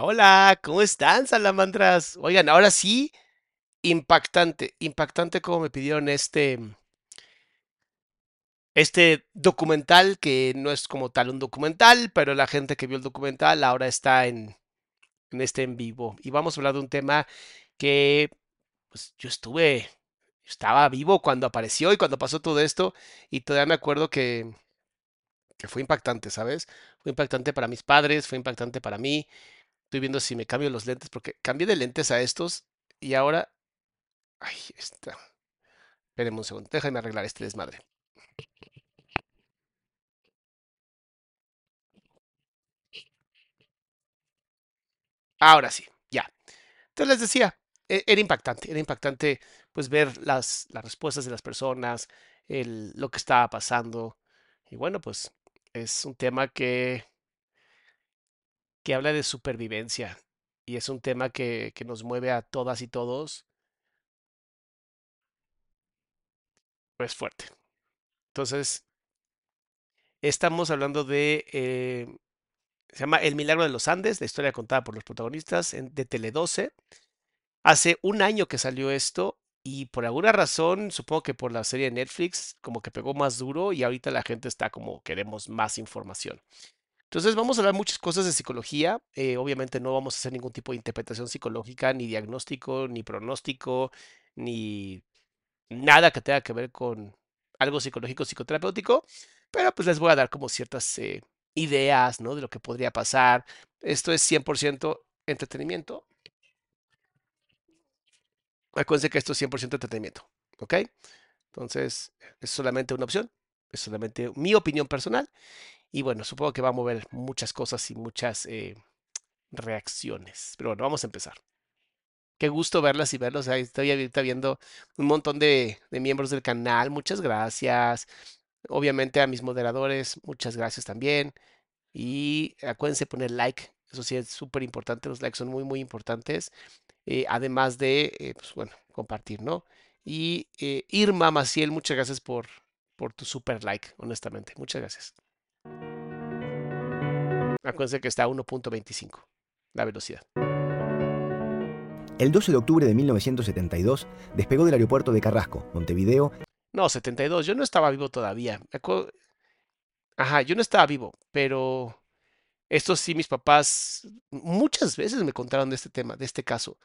Hola, ¿cómo están, salamandras? Oigan, ahora sí, impactante, impactante como me pidieron este, este documental, que no es como tal un documental, pero la gente que vio el documental ahora está en, en este en vivo. Y vamos a hablar de un tema que pues, yo estuve, estaba vivo cuando apareció y cuando pasó todo esto, y todavía me acuerdo que, que fue impactante, ¿sabes? Fue impactante para mis padres, fue impactante para mí. Estoy viendo si me cambio los lentes, porque cambié de lentes a estos y ahora... Ay, está. Espérenme un segundo, déjame arreglar este desmadre. Ahora sí, ya. Entonces les decía, e- era impactante, era impactante pues ver las, las respuestas de las personas, el, lo que estaba pasando. Y bueno, pues es un tema que, que habla de supervivencia y es un tema que, que nos mueve a todas y todos, pues fuerte. Entonces, estamos hablando de, eh, se llama El Milagro de los Andes, la historia contada por los protagonistas en- de Tele 12. Hace un año que salió esto y por alguna razón, supongo que por la serie de Netflix, como que pegó más duro y ahorita la gente está como queremos más información. Entonces vamos a hablar muchas cosas de psicología. eh, obviamente no vamos a hacer ningún tipo de interpretación psicológica, ni diagnóstico, ni pronóstico, ni nada que tenga que ver con algo psicológico, psicoterapéutico. Pero pues les voy a dar como ciertas eh, ideas, ¿no? De lo que podría pasar. Esto es 100% entretenimiento. Acuérdense que esto es 100% entretenimiento, ¿ok? Entonces, es solamente una opción, es solamente mi opinión personal. Y bueno, supongo que va a mover muchas cosas y muchas eh, reacciones. Pero bueno, vamos a empezar. qué gusto verlas y verlos. estoy ahorita viendo un montón de, miembros del canal. Muchas gracias. Obviamente a mis moderadores, muchas gracias también. Y acuérdense poner like. Eso sí es súper importante. Los likes son muy, muy importantes. Eh, además de, eh, pues bueno, compartir, ¿no? Y Irma Maciel, muchas gracias por, por tu super like, honestamente. Muchas gracias. Acuérdense que está a 1.25 la velocidad. El 12 de octubre de 1972 despegó del aeropuerto de Carrasco, Montevideo. No, 72. Yo no estaba vivo todavía. Ajá, yo no estaba vivo, pero esto sí, mis papás muchas veces me contaron de este tema, de este caso.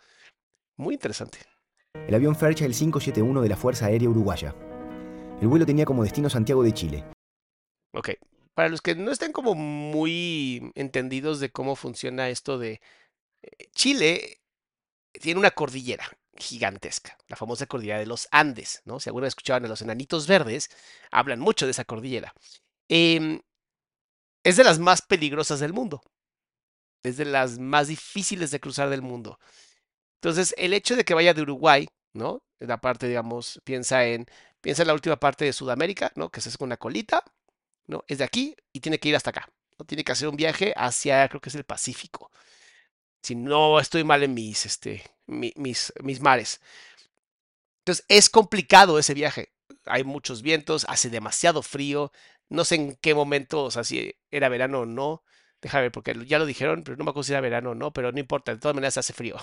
Muy interesante. El avión Fairchild 571 de la Fuerza Aérea Uruguaya. El vuelo tenía como destino Santiago de Chile. Ok, para los que no estén como muy entendidos de cómo funciona esto de eh, Chile, tiene una cordillera gigantesca, la famosa cordillera de los Andes, ¿no? Si alguna vez escuchaban a los enanitos verdes, hablan mucho de esa cordillera. Em, es de las más peligrosas del mundo. Es de las más difíciles de cruzar del mundo. Entonces, el hecho de que vaya de Uruguay, ¿no? La parte, digamos, piensa en, piensa en la última parte de Sudamérica, ¿no? Que es con una colita, ¿no? Es de aquí y tiene que ir hasta acá. ¿no? Tiene que hacer un viaje hacia, creo que es el Pacífico. Si no estoy mal en mis, este, mis, mis mares. Entonces, es complicado ese viaje. Hay muchos vientos, hace demasiado frío, no sé en qué momento, o sea, si era verano o no. Déjame ver, porque ya lo dijeron, pero no me acuerdo si era verano o no, pero no importa, de todas maneras hace frío.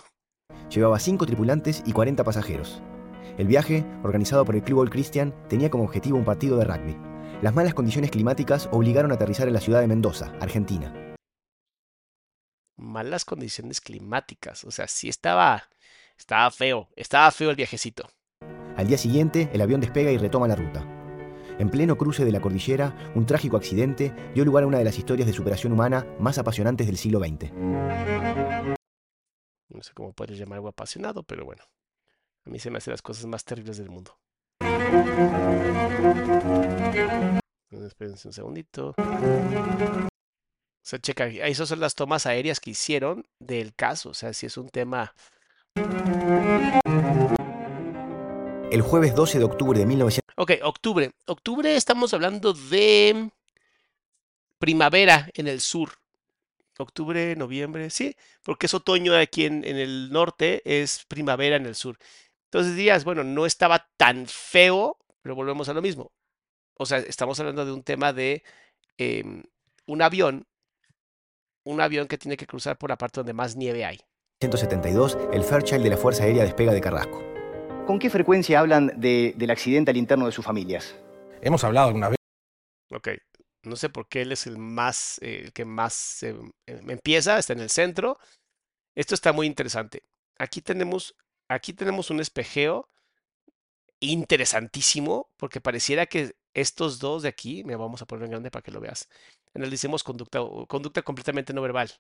Llevaba cinco tripulantes y 40 pasajeros. El viaje, organizado por el Club All Christian, tenía como objetivo un partido de rugby. Las malas condiciones climáticas obligaron a aterrizar en la ciudad de Mendoza, Argentina. Malas condiciones climáticas, o sea, sí estaba, estaba feo, estaba feo el viajecito. Al día siguiente, el avión despega y retoma la ruta. En pleno cruce de la cordillera, un trágico accidente dio lugar a una de las historias de superación humana más apasionantes del siglo XX. No sé cómo puedes llamar algo apasionado, pero bueno. A mí se me hacen las cosas más terribles del mundo. Espérense un segundito. O sea, checa, esas son las tomas aéreas que hicieron del caso. O sea, si es un tema el jueves 12 de octubre de 1900. Ok, octubre. Octubre estamos hablando de primavera en el sur. Octubre, noviembre, sí, porque es otoño aquí en, el norte, es primavera en el sur. Entonces días, bueno, no estaba tan feo, pero volvemos a lo mismo. O sea, estamos hablando de un tema de em, un avión, un avión que tiene que cruzar por la parte donde más nieve hay. 172, el Fairchild de la Fuerza Aérea despega de Carrasco. ¿Con qué frecuencia hablan del accidente al interno de sus familias? Hemos hablado alguna vez. Ok, no sé por qué él es el más, eh, el que más eh, empieza, está en el centro. Esto está muy interesante. Aquí tenemos, aquí tenemos un espejeo interesantísimo, porque pareciera que estos dos de aquí, me vamos a poner en grande para que lo veas. Decimos conducta, conducta completamente no verbal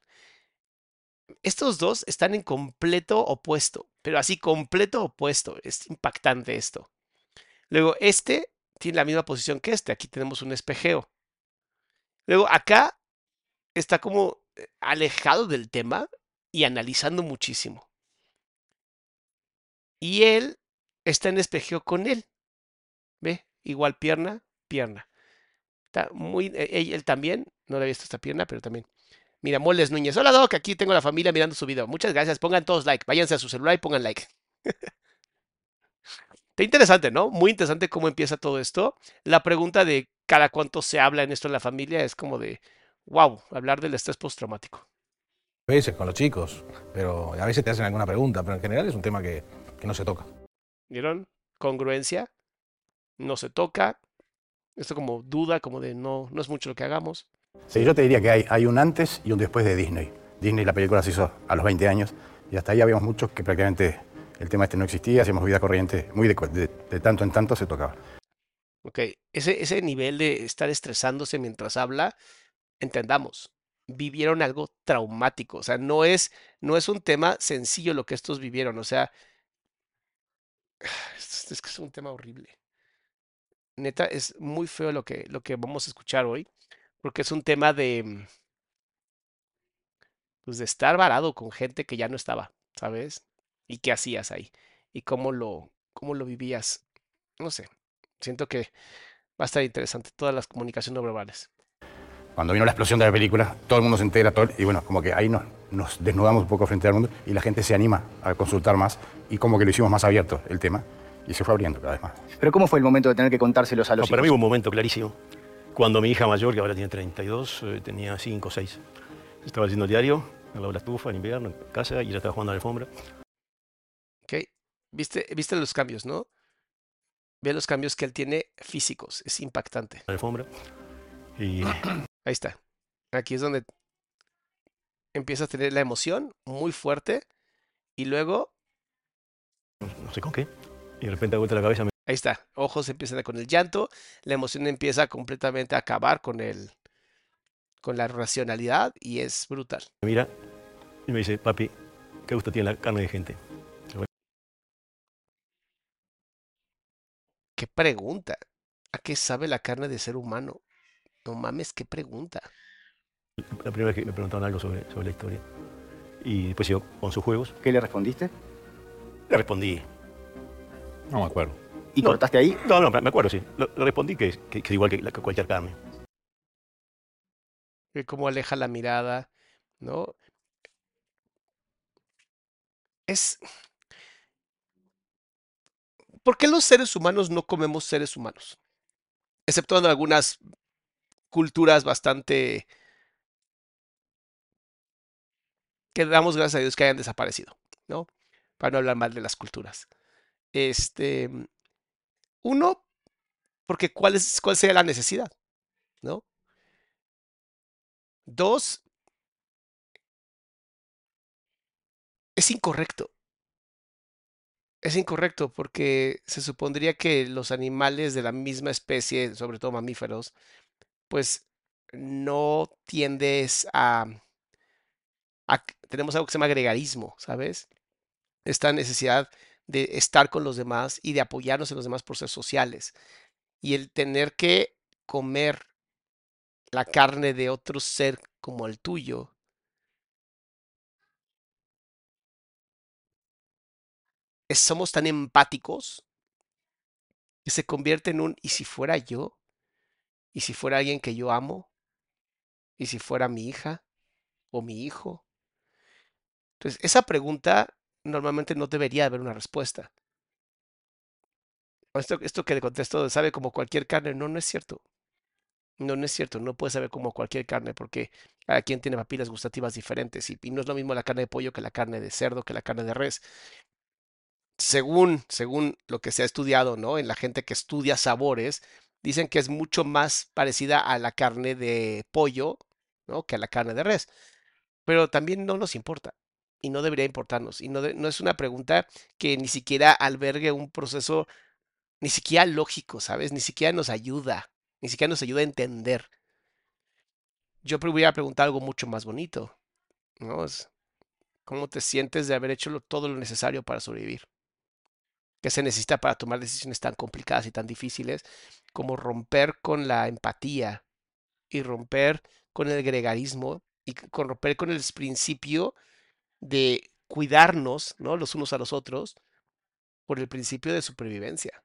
estos dos están en completo opuesto, pero así completo opuesto. Es impactante esto. Luego, este tiene la misma posición que este. Aquí tenemos un espejeo. Luego, acá está como eh, alejado del tema y analizando muchísimo. Y él está en espejeo con él. ¿Ve? Igual pierna, pierna. Está muy, e, él, también, no le había visto esta pierna, pero también. Mira, Moles Núñez. Hola, Doc. Aquí tengo la familia mirando su video. Muchas gracias. Pongan todos like. Váyanse a su celular y pongan like. Está interesante, ¿no? Muy interesante cómo empieza todo esto. La pregunta de cada cuánto se habla en esto en la familia es como de, wow, hablar del estrés postraumático. A veces con los chicos, pero a veces te hacen alguna pregunta, pero en general es un tema que, que no se toca. ¿Vieron? Congruencia. No se toca. Esto como duda, como de no, no es mucho lo que hagamos. Sí, yo te diría que hay, hay un antes y un después de Disney. Disney, la película se hizo a los 20 años y hasta ahí habíamos muchos que prácticamente el tema este no existía, hacíamos vida corriente, muy de, tanto en tanto se tocaba. Ok, ese, ese nivel de estar estresándose mientras habla, entendamos, vivieron algo traumático, o sea, no es, no es un tema sencillo lo que estos vivieron, o sea, es, que es un tema horrible. Neta, es muy feo lo que, lo que vamos a escuchar hoy porque es un tema de, mm, pues de estar varado con gente que ya no estaba, ¿sabes? y qué hacías ahí y cómo lo, cómo lo vivías. No sé, siento que va a estar interesante todas las comunicaciones no verbales. Cuando vino la explosión de la película, todo el mundo se entera, todo, y bueno, como que ahí nos, nos desnudamos un poco frente al mundo y la gente se anima a consultar más y como que lo hicimos más abierto el tema y se fue abriendo cada vez más. Pero ¿cómo fue el momento de tener que contárselos a los No, para mí hijos? hubo un momento clarísimo. Cuando mi hija mayor, que ahora tiene 32, eh, tenía 5 o 6. Estaba haciendo el diario, al lado de la estufa, en invierno, en casa, y ella estaba jugando a la alfombra. ¿Ok? ¿Viste, viste los cambios, ¿no? Ve los cambios que él tiene físicos. Es impactante. la alfombra. Y Ahí está. Aquí es donde empieza a tener la emoción muy fuerte y luego, no sé con qué. Y de repente vuelta la cabeza, me ahí está, ojos empiezan con el llanto, la emoción empieza completamente a acabar con el, con la racionalidad y es brutal. mira y me dice, papi, qué gusto tiene la carne de gente. ¿Qué pregunta? ¿A qué sabe la carne de ser humano? No mames, qué pregunta. La primera vez que me preguntaron algo sobre, sobre la historia. Y después yo con sus juegos, ¿Qué le respondiste? le respondí. No me acuerdo. ¿Y No. cortaste ahí? No, no, me acuerdo, sí. Le le respondí que, que, igual que, cualquier carne. cómo aleja la mirada, ¿no? Es... ¿Por qué los seres humanos no comemos seres humanos? Exceptuando algunas culturas bastante... que damos gracias a Dios que hayan desaparecido, ¿no? Para no hablar mal de las culturas. Este... Uno, porque ¿cuál, es, cuál sería la necesidad? ¿No? Dos, es incorrecto. Es incorrecto porque se supondría que los animales de la misma especie, sobre todo mamíferos, pues no tiendes a, Tenemos algo que se llama gregarismo, ¿sabes? Esta necesidad de estar con los demás y de apoyarnos en los demás por ser sociales. Y el tener que comer la carne de otro ser como el tuyo, somos tan empáticos que se convierte en un, ¿y si fuera yo? ¿Y si fuera alguien que yo amo? ¿Y si fuera mi hija o mi hijo? Entonces, esa pregunta normalmente no debería haber una respuesta. Esto, que le contesto, sabe como cualquier carne, no, no es cierto. No, no es cierto, no puede saber como cualquier carne porque cada quien tiene papilas gustativas diferentes y, y no es lo mismo la carne de pollo que la carne de cerdo, que la carne de res. Según, según lo que se ha estudiado, ¿no? En la gente que estudia sabores, dicen que es mucho más parecida a la carne de pollo, ¿no? Que a la carne de res. Pero también no nos importa y no debería importarnos. Y no, de- no es una pregunta que ni siquiera albergue un proceso, ni siquiera lógico, ¿sabes? Ni siquiera nos ayuda, ni siquiera nos ayuda a entender. Yo pre- hubiera preguntado algo mucho más bonito, ¿no? ¿cómo te sientes de haber hecho todo lo necesario para sobrevivir? ¿Qué se necesita para tomar decisiones tan complicadas y tan difíciles como romper con la empatía y romper con el gregarismo y con romper con el principio de cuidarnos, ¿no? Los unos a los otros por el principio de supervivencia.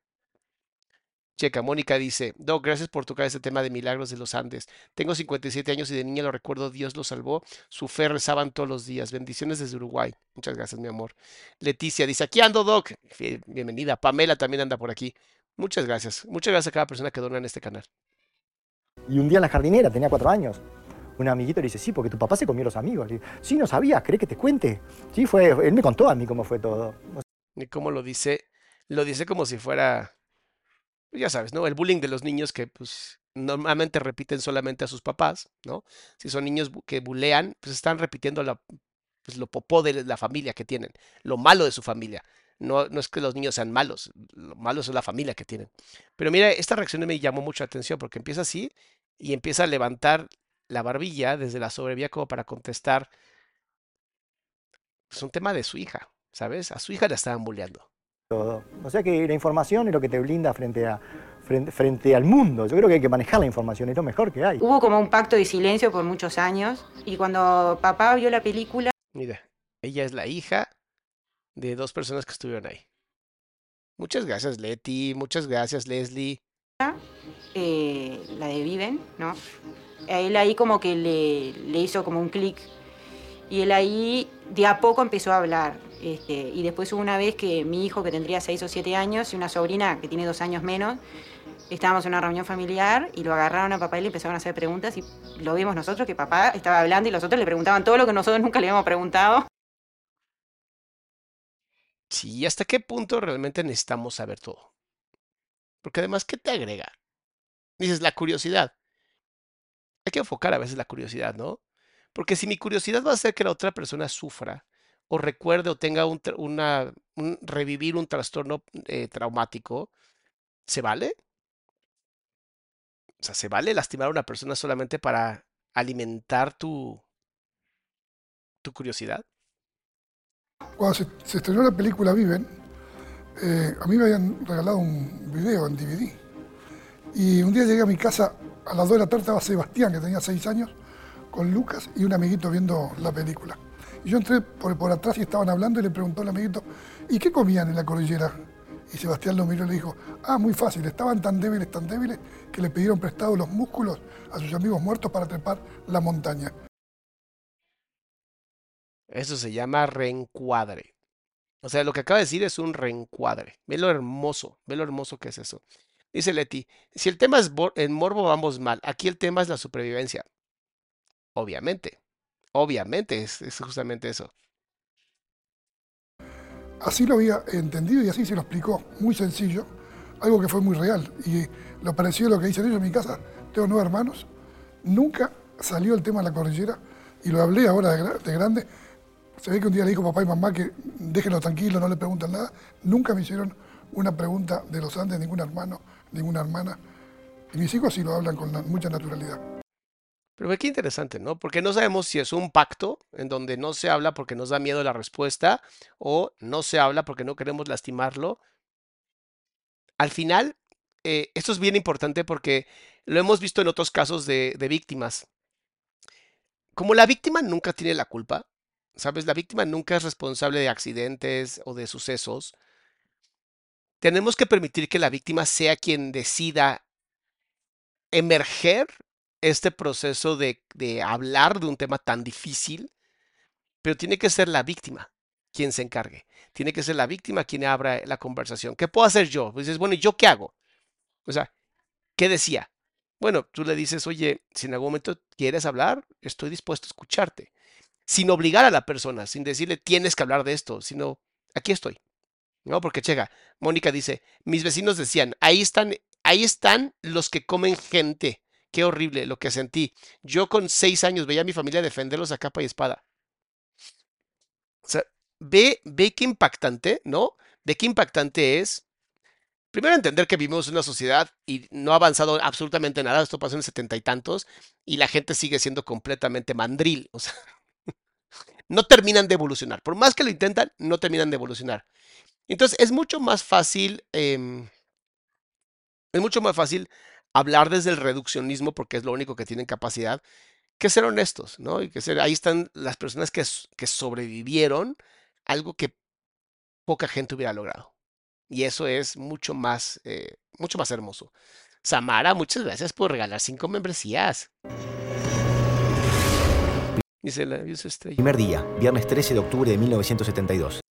Checa, Mónica dice, Doc, gracias por tocar este tema de milagros de los Andes. Tengo 57 años y de niña lo recuerdo, Dios lo salvó. Su fe rezaban todos los días. Bendiciones desde Uruguay. Muchas gracias, mi amor. Leticia dice, aquí ando, Doc. Bienvenida. Pamela también anda por aquí. Muchas gracias. Muchas gracias a cada persona que dona en este canal. Y un día en la jardinera, tenía cuatro años, un amiguito le dice, sí, porque tu papá se comió los amigos. Le digo, sí, no sabías, ¿querés que te cuente? Sí, fue, él me contó a mí cómo fue todo. Y cómo lo dice, lo dice como si fuera, ya sabes, ¿no? El bullying de los niños que pues normalmente repiten solamente a sus papás, ¿no? Si son niños que bulean, pues están repitiendo la, pues, lo popó de la familia que tienen, lo malo de su familia. No, no es que los niños sean malos, lo malo es la familia que tienen. Pero mira, esta reacción me llamó mucho la atención porque empieza así y empieza a levantar la barbilla desde la sobrevía como para contestar. Es un tema de su hija, ¿sabes? A su hija la estaban bulleando. todo. O sea que la información es lo que te blinda frente, a, frente, frente al mundo. Yo creo que hay que manejar la información, es lo mejor que hay. Hubo como un pacto de silencio por muchos años y cuando papá vio la película, Mira, ella es la hija de dos personas que estuvieron ahí. Muchas gracias, Leti. Muchas gracias, Leslie. eh, la de Viven, ¿no? A él ahí como que le, le hizo como un clic y él ahí de a poco empezó a hablar. Este, y después hubo una vez que mi hijo, que tendría 6 o 7 años, y una sobrina que tiene dos años menos, estábamos en una reunión familiar y lo agarraron a papá y le empezaron a hacer preguntas y lo vimos nosotros que papá estaba hablando y los otros le preguntaban todo lo que nosotros nunca le habíamos preguntado. Sí, ¿hasta qué punto realmente necesitamos saber todo? Porque además, ¿qué te agrega? Dices, la curiosidad. Hay que enfocar a veces la curiosidad, ¿no? Porque si mi curiosidad va a hacer que la otra persona sufra, o recuerde o tenga un, una, un- revivir un trastorno eh, traumático, ¿se vale? O sea, ¿se vale lastimar a una persona solamente para alimentar tu, tu curiosidad? Cuando se, se estrenó la película Viven, eh, a mí me habían regalado un video en DVD. Y un día llegué a mi casa, a las 2 de la tarde estaba Sebastián, que tenía 6 años, con Lucas y un amiguito viendo la película. Y yo entré por, por atrás y estaban hablando y le preguntó al amiguito, ¿y qué comían en la cordillera? Y Sebastián lo miró y le dijo, ah, muy fácil, estaban tan débiles, tan débiles, que le pidieron prestados los músculos a sus amigos muertos para trepar la montaña. Eso se llama reencuadre. O sea, lo que acaba de decir es un reencuadre. Ve lo hermoso, ve lo hermoso que es eso. Dice Leti, si el tema es en morbo vamos mal, aquí el tema es la supervivencia. Obviamente, obviamente es, justamente eso. Así lo había entendido y así se lo explicó, muy sencillo, algo que fue muy real. Y lo parecido a lo que dicen ellos en mi casa, tengo nueve hermanos, nunca salió el tema de la cordillera y lo hablé ahora de, de grande. Se ve que un día le dijo papá y mamá que déjenlo tranquilo, no le preguntan nada. Nunca me hicieron una pregunta de los Andes, ningún hermano, ninguna hermana. Y mis hijos sí lo hablan con mucha naturalidad. Pero qué interesante, ¿no? Porque no sabemos si es un pacto en donde no se habla porque nos da miedo la respuesta o no se habla porque no queremos lastimarlo. Al final, eh, esto es bien importante porque lo hemos visto en otros casos de víctimas. Como la víctima nunca tiene la culpa, ¿sabes? La víctima nunca es responsable de accidentes o de sucesos. Tenemos que permitir que la víctima sea quien decida emerger este proceso de, hablar de un tema tan difícil, pero tiene que ser la víctima quien se encargue. Tiene que ser la víctima quien abra la conversación. ¿Qué puedo hacer yo? Pues dices, bueno, ¿y yo qué hago? O sea, ¿qué decía? Bueno, tú le dices, oye, si en algún momento quieres hablar, estoy dispuesto a escucharte. Sin obligar a la persona, sin decirle, tienes que hablar de esto, sino, aquí estoy. ¿No? Porque, chega, Mónica dice, mis vecinos decían, ahí están, ahí están los que comen gente. Qué horrible lo que sentí. Yo con seis años veía a mi familia defenderlos a capa y espada. O sea, ve, ve qué impactante, ¿no? Ve qué impactante es. Primero entender que vivimos en una sociedad y no ha avanzado absolutamente nada. Esto pasó en setenta y tantos y la gente sigue siendo completamente mandril. O sea, no terminan de evolucionar. Por más que lo intentan, no terminan de evolucionar. Entonces, es mucho más fácil, em, es mucho más fácil hablar desde el reduccionismo porque es lo único que tienen capacidad que ser honestos, ¿no? Y que ser, ahí están las personas que, sobrevivieron algo que poca gente hubiera logrado. Y eso es mucho más, eh, mucho más hermoso. Samara, muchas gracias por regalar cinco membresías. Dice la. Primer día, viernes 13 de octubre de 1972.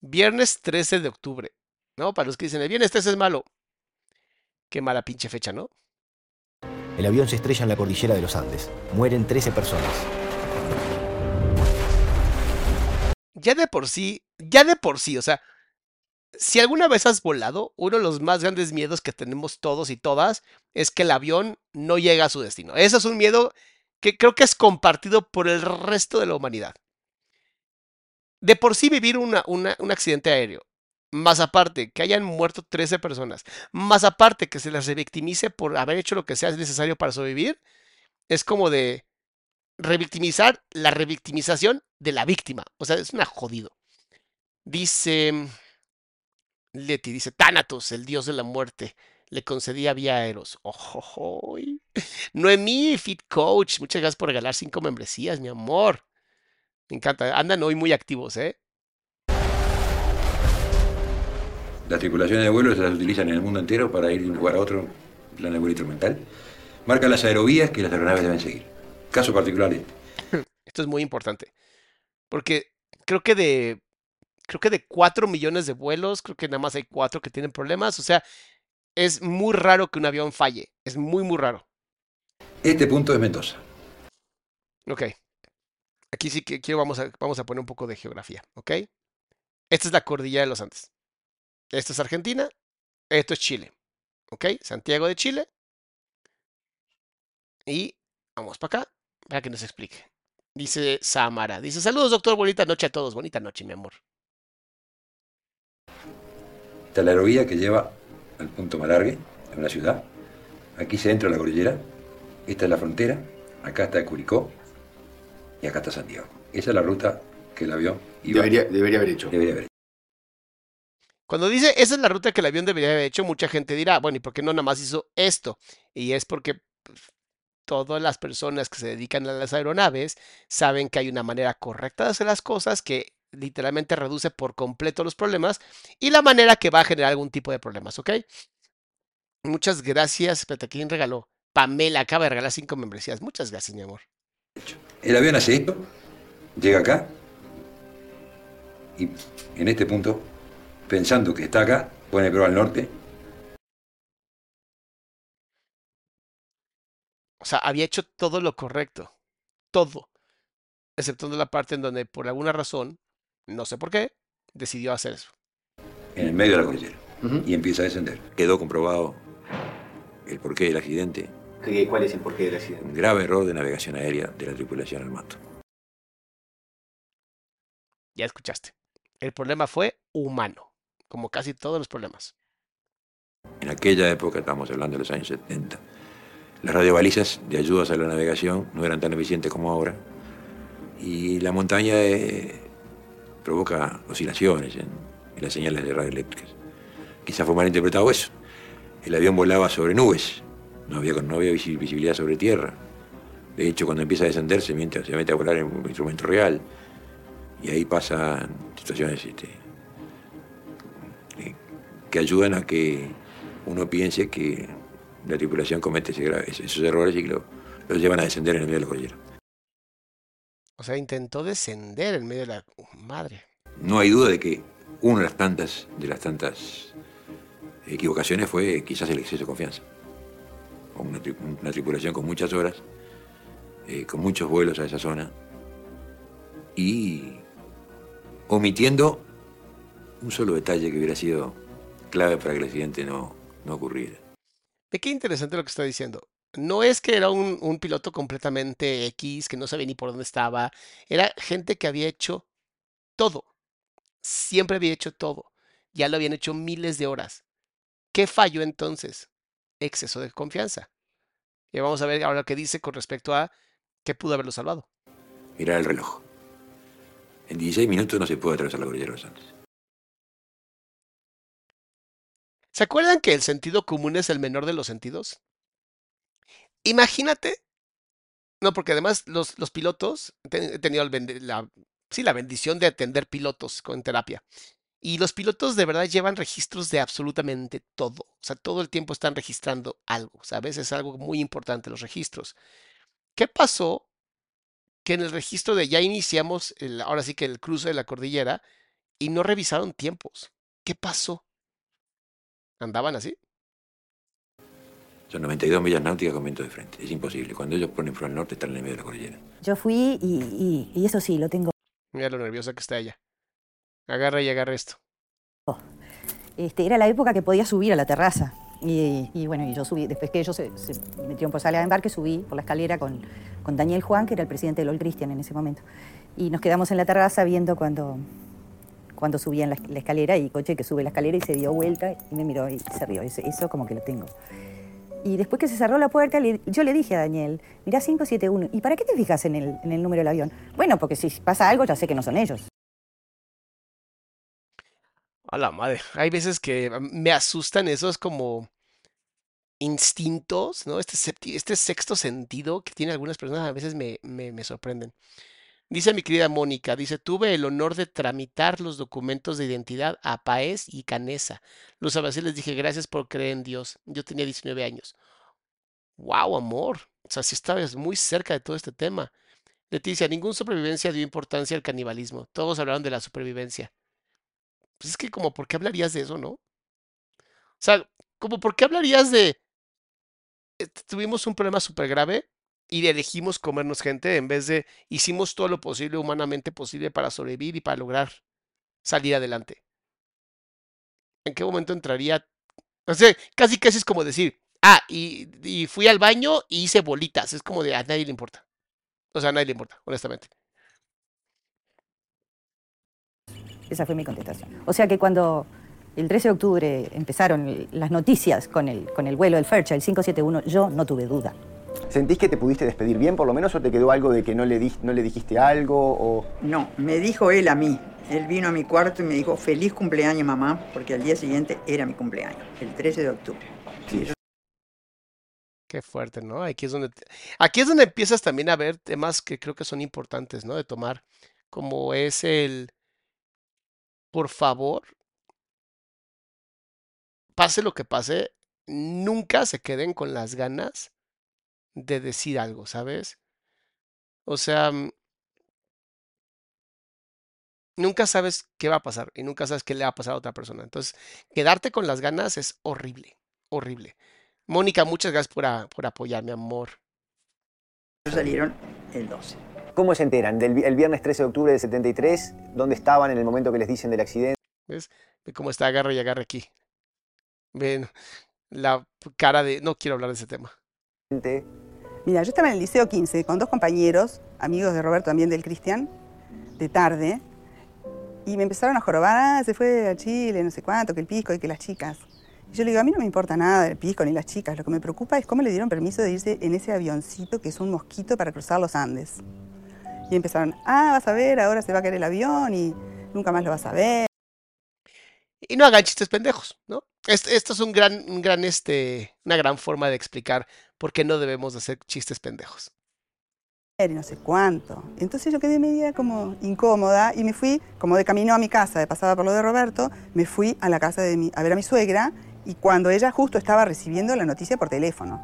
Viernes 13 de octubre. ¿No? Para los que dicen, el viernes 13 es malo. Qué mala pinche fecha, ¿no? El avión se estrella en la cordillera de los Andes. Mueren 13 personas. Ya de por sí, ya de por sí, o sea, si alguna vez has volado, uno de los más grandes miedos que tenemos todos y todas es que el avión no llega a su destino. Ese es un miedo que creo que es compartido por el resto de la humanidad. De por sí vivir una- un accidente aéreo, más aparte que hayan muerto 13 personas, más aparte que se les revictimice por haber hecho lo que sea necesario para sobrevivir, es como de revictimizar la revictimización de la víctima. O sea, es una jodido. Dice Leti, dice Thanatos, el dios de la muerte, le concedía vía Eros. Ojojoy. Noemí, Fit Coach, muchas gracias por regalar cinco membresías, mi amor. Me encanta, andan hoy muy activos, ¿eh? Las tripulaciones de vuelo se las utilizan en el mundo entero para ir de un lugar a otro, plan de vuelo instrumental. Marca las aerovías que las aeronaves deben seguir. Caso particular este. Esto es muy importante. Porque creo que de. Creo que de 4 millones de vuelos, creo que nada más hay 4 que tienen problemas. O sea, es muy raro que un avión falle. Es muy, muy raro. Este punto es Mendoza. Ok. Aquí sí que quiero, vamos a, vamos a poner un poco de geografía, ¿ok? Esta es la cordillera de los Andes. Esto es Argentina, esto es Chile, ¿ok? Santiago de Chile. Y vamos para acá, para que nos explique. Dice Samara, dice, saludos doctor, bonita noche a todos, bonita noche, mi amor. Esta es la aerovía que lleva al punto Malargue, en una ciudad. Aquí se entra la cordillera. Esta es la frontera. Acá está Curicó. Y acá está Santiago. Esa es la ruta que el avión iba- Debería, debería haber hecho. debería haber hecho. Cuando dice esa es la ruta que el avión debería haber hecho, mucha gente dirá, bueno, ¿y por qué no nada más hizo esto? Y es porque pues, todas las personas que se dedican a las aeronaves saben que hay una manera correcta de hacer las cosas que literalmente reduce por completo los problemas y la manera que va a generar algún tipo de problemas, ¿ok? Muchas gracias. Espérate, ¿quién regaló? Pamela acaba de regalar cinco membresías. Muchas gracias, mi amor. El avión hace esto, llega acá. Y en este punto, pensando que está acá, pone prueba al norte. O sea, había hecho todo lo correcto. Todo. Exceptuando la parte en donde por alguna razón, no sé por qué, decidió hacer eso. en el medio de la cordillera y empieza a descender. Quedó comprobado el porqué del accidente. ¿Cuál es el porqué del accidente? Un grave error de navegación aérea de la tripulación al mando. Ya escuchaste. El problema fue humano, como casi todos los problemas. En aquella época, estamos hablando de los años 70, las radiobalizas de ayudas a la navegación no eran tan eficientes como ahora. Y la montaña eh, provoca oscilaciones en, en las señales de radioeléctricas. Quizás fue mal interpretado eso. El avión volaba sobre nubes, no había, no había visi- visibilidad sobre tierra. De hecho, cuando empieza a descender, se mete, se mete a volar en un instrumento real. Y ahí pasan situaciones este, que ayudan a que uno piense que la tripulación comete ese esos errores y que lo- los llevan a descender en el medio de la cordillera. O sea, intentó descender en medio de la madre. No hay duda de que una de las tantas, de las tantas equivocaciones fue quizás el exceso de confianza. Una, tri- una tripulación con muchas horas, eh, con muchos vuelos a esa zona y omitiendo un solo detalle que hubiera sido clave para que el accidente no, no ocurriera. Qué interesante lo que está diciendo. No es que era un, un piloto completamente X, que no sabía ni por dónde estaba. Era gente que había hecho todo. Siempre había hecho todo. Ya lo habían hecho miles de horas. ¿Qué falló entonces? Exceso de confianza. Y vamos a ver ahora qué dice con respecto a qué pudo haberlo salvado. Mirar el reloj. En 16 minutos no se puede atravesar la cordillera de los Andes. ¿Se acuerdan que el sentido común es el menor de los sentidos? Imagínate. No, porque además los, los pilotos, he tenido el la, sí, la bendición de atender pilotos con terapia. Y los pilotos de verdad llevan registros de absolutamente todo. O sea, todo el tiempo están registrando algo, ¿sabes? Es algo muy importante los registros. ¿Qué pasó? Que en el registro de ya iniciamos, el- ahora sí que el cruce de la cordillera, y no revisaron tiempos. ¿Qué pasó? ¿Andaban así? Son 92 millas náuticas con viento de frente. Es imposible. Cuando ellos ponen pro al norte, están en el medio de la cordillera. Yo fui y, y- y eso sí, lo tengo. Mira lo nerviosa que está ella. Agarra y agarra esto. Este, era la época que podía subir a la terraza. Y, y bueno, y yo subí, después que ellos se, se metieron por sala de embarque, subí por la escalera con, con Daniel Juan, que era el presidente del All Christian en ese momento. Y nos quedamos en la terraza viendo cuando, cuando subían la, la escalera y coche que sube la escalera y se dio vuelta y me miró y se rió. Eso, eso como que lo tengo. Y después que se cerró la puerta, yo le dije a Daniel, mirá 571, ¿y para qué te fijas en el, en el número del avión? Bueno, porque si pasa algo ya sé que no son ellos. A la madre. Hay veces que a- me asustan esos como instintos, ¿no? Este, este sexto sentido que tienen algunas personas a veces me, sorprenden. Dice mi querida Mónica, dice, tuve el honor de tramitar los documentos de identidad a Paez y Canesa. Los abracé y les dije, gracias por creer en Dios. Yo tenía 19 años. Wow, amor. O sea, sí estabas muy cerca de todo este tema. Leticia, ningún supervivencia dio importancia al canibalismo. Todos hablaron de la supervivencia. Pues es que como, ¿por qué hablarías de eso, no? O sea, como, ¿por qué hablarías de... eh, Tuvimos un problema súper grave y elegimos comernos gente en vez de hicimos todo lo posible humanamente posible para sobrevivir y para lograr salir adelante. ¿En qué momento entraría? O sea, casi casi es como decir, ah, y, y fui al baño y hice bolitas. Es como de a nadie le importa. O sea, a nadie le importa, honestamente. Esa fue mi contestación. O sea que cuando el 13 de octubre empezaron las noticias con el, con el vuelo del Fairchild 571, yo no tuve duda. ¿Sentís que te pudiste despedir bien por lo menos o te quedó algo de que no le, di- no le dijiste algo? O... No, me dijo él a mí. Él vino a mi cuarto y me dijo, feliz cumpleaños mamá, porque al día siguiente era mi cumpleaños, el 13 de octubre. Qué fuerte, ¿no? Aquí es donde te- aquí es donde empiezas también a ver temas que creo que son importantes, ¿no? De tomar, como es el, por favor, pase lo que pase, nunca se queden con las ganas de decir algo, ¿sabes? O sea, mm, nunca sabes qué va a pasar y nunca sabes qué le va a pasar a otra persona. Entonces, quedarte con las ganas es horrible, horrible. Mónica, muchas gracias por, a- por apoyarme, amor. Salieron el 12. ¿Cómo se enteran? Del, el viernes 13 de octubre del 73, ¿dónde estaban en el momento que les dicen del accidente? ¿Ves? Ve cómo está, agarre y agarre aquí. Ven, la cara de... No quiero hablar de ese tema. Mira, yo estaba en el Liceo 15 con dos compañeros, amigos de Roberto también del Cristian, de tarde, y me empezaron a jorobar, ah, se fue a Chile, no sé cuánto, que el pisco y que las chicas. Y yo le digo, a mí no me importa nada del pisco ni las chicas, lo que me preocupa es cómo le dieron permiso de irse en ese avioncito que es un mosquito para cruzar los Andes. Y empezaron, ah, vas a ver, ahora se va a caer el avión y nunca más lo vas a ver. Y no hagan chistes pendejos, ¿no? Est- Esto es un gran, un gran, este, una gran forma de explicar por qué no debemos de hacer chistes pendejos. y no sé cuánto. Entonces yo quedé media como incómoda y me fui, como de camino a mi casa, de pasada por lo de Roberto, me fui a la casa de mi, a ver a mi suegra y cuando ella justo estaba recibiendo la noticia por teléfono,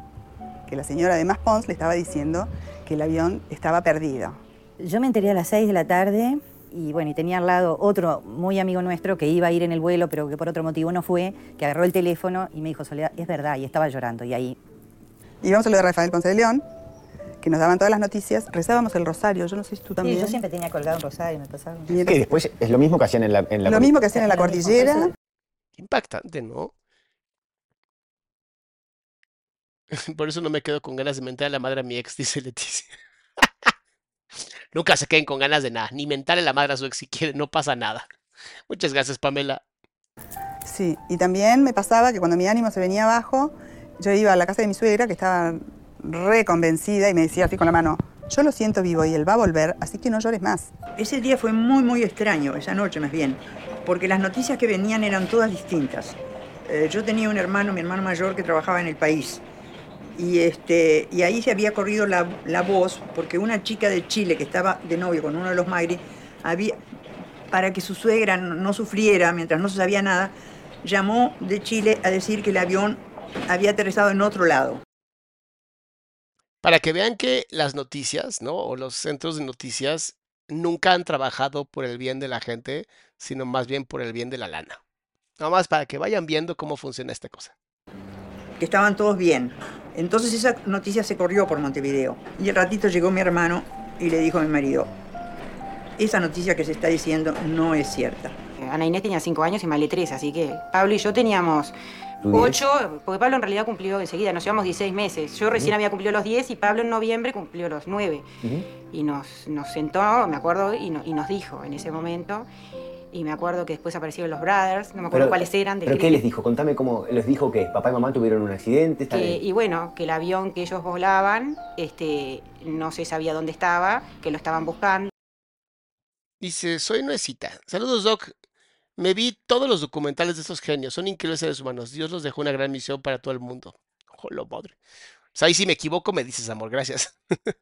que la señora de Mas Pons le estaba diciendo que el avión estaba perdido. Yo me enteré a las 6 de la tarde y bueno, y tenía al lado otro muy amigo nuestro que iba a ir en el vuelo, pero que por otro motivo no fue, que agarró el teléfono y me dijo, Soledad, es verdad, y estaba llorando. Y ahí Íbamos a lo de Rafael Ponce de León, que nos daban todas las noticias, rezábamos el rosario, yo no sé si tú también. Sí, yo siempre tenía colgado un rosario, me pasaba. Y Que después es lo mismo que hacían en la, en la Lo mismo que hacían en la cordillera. Impactante, ¿no? Por eso no me quedo con ganas de mentar a la madre a mi ex, dice Leticia. Nunca se queden con ganas de nada, ni mentarle a la madre a su ex si quieren, no pasa nada. Muchas gracias, Pamela. Sí, y también me pasaba que cuando mi ánimo se venía abajo, yo iba a la casa de mi suegra, que estaba reconvencida, y me decía así con la mano, yo lo siento vivo y él va a volver, así que no llores más. Ese día fue muy, muy extraño, esa noche más bien, porque las noticias que venían eran todas distintas. Eh, yo tenía un hermano, mi hermano mayor, que trabajaba en el país. Y, este, y ahí se había corrido la, la voz, porque una chica de Chile que estaba de novio con uno de los Magri, había, para que su suegra no, sufriera mientras no se sabía nada, llamó de Chile a decir que el avión había aterrizado en otro lado. Para que vean que las noticias, ¿no? O los centros de noticias nunca han trabajado por el bien de la gente, sino más bien por el bien de la lana. Nada más para que vayan viendo cómo funciona esta cosa. que estaban todos bien. Entonces esa noticia se corrió por Montevideo. Y al ratito llegó mi hermano y le dijo a mi marido, esa noticia que se está diciendo no es cierta. Ana Inés tenía cinco años y Male tres, así que Pablo y yo teníamos ocho, porque Pablo en realidad cumplió enseguida, nos llevamos 16 meses. Yo recién había cumplido los 10 y Pablo en noviembre cumplió los 9. Y nos, nos sentó, me acuerdo, y, no- y nos dijo en ese momento. Y me acuerdo que después aparecieron los Brothers, no me acuerdo Pero- cuáles eran. ¿Pero qué les dijo? Contame cómo les dijo que papá y mamá tuvieron un accidente. Que- y bueno, que el avión que ellos volaban este, no se sabía dónde estaba, que lo estaban buscando. Dice, soy Nuecita. Saludos, Doc. Me vi todos los documentales de estos genios. Son increíbles seres humanos. Dios los dejó una gran misión para todo el mundo. Jolo, madre. O sea, ahí si me equivoco me dices, amor. Gracias.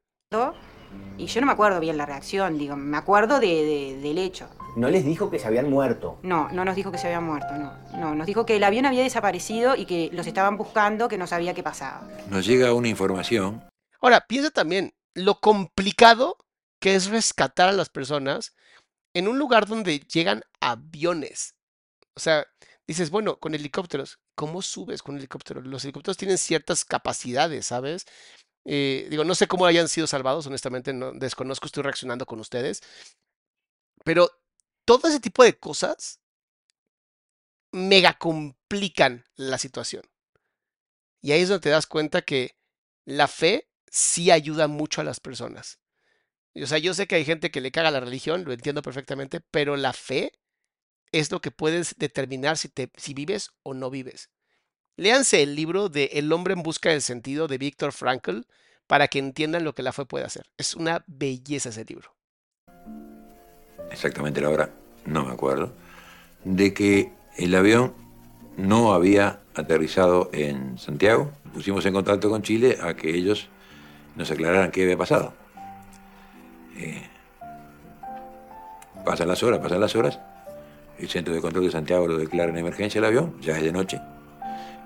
Y yo no me acuerdo bien la reacción, digo, me acuerdo de, de- del hecho. No les dijo que se habían muerto. No, no nos dijo que se habían muerto, no. No, nos dijo que el avión había desaparecido y que los estaban buscando, que no sabía qué pasaba. Nos llega una información Ahora, piensa también lo complicado que es rescatar a las personas en un lugar donde llegan aviones. O sea, dices, bueno, con helicópteros, ¿cómo subes con helicóptero? Los helicópteros tienen ciertas capacidades, ¿sabes? Eh, digo, no sé cómo hayan sido salvados, honestamente, no, desconozco, estoy reaccionando con ustedes. Pero todo ese tipo de cosas mega complican la situación. Y ahí es donde te das cuenta que la fe sí ayuda mucho a las personas. O sea, yo sé que hay gente que le caga la religión, lo entiendo perfectamente, pero la fe es lo que puedes determinar si, te, si vives o no vives. Léanse el libro de El hombre en busca del sentido de Viktor Frankl para que entiendan lo que la fe puede hacer. Es una belleza ese libro. Exactamente la hora, no me acuerdo, de que el avión no había aterrizado en Santiago. Pusimos en contacto con Chile a que ellos nos aclararan qué había pasado. Eh, pasan las horas, pasan las horas. El centro de control de Santiago lo declara en emergencia el avión, ya es de noche.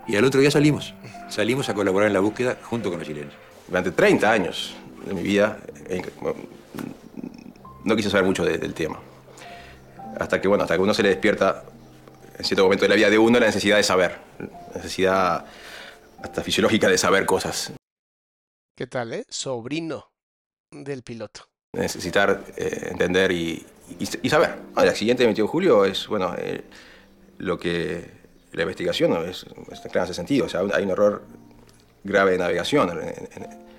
Y al otro día salimos. Salimos a colaborar en la búsqueda junto con los chilenos. Durante 30 años de mi vida no quise saber mucho de- del tema. Hasta que, bueno, hasta que uno se le despierta en cierto momento de la vida de uno la necesidad de saber. La necesidad hasta fisiológica de saber cosas. ¿Qué tal, eh? Sobrino del piloto. Necesitar eh, entender y, y- y saber. Ah, el accidente del 22 de julio es, bueno, eh, lo que la investigación ¿no? es, es en ese sentido. O sea, hay un error grave de navegación. en- en-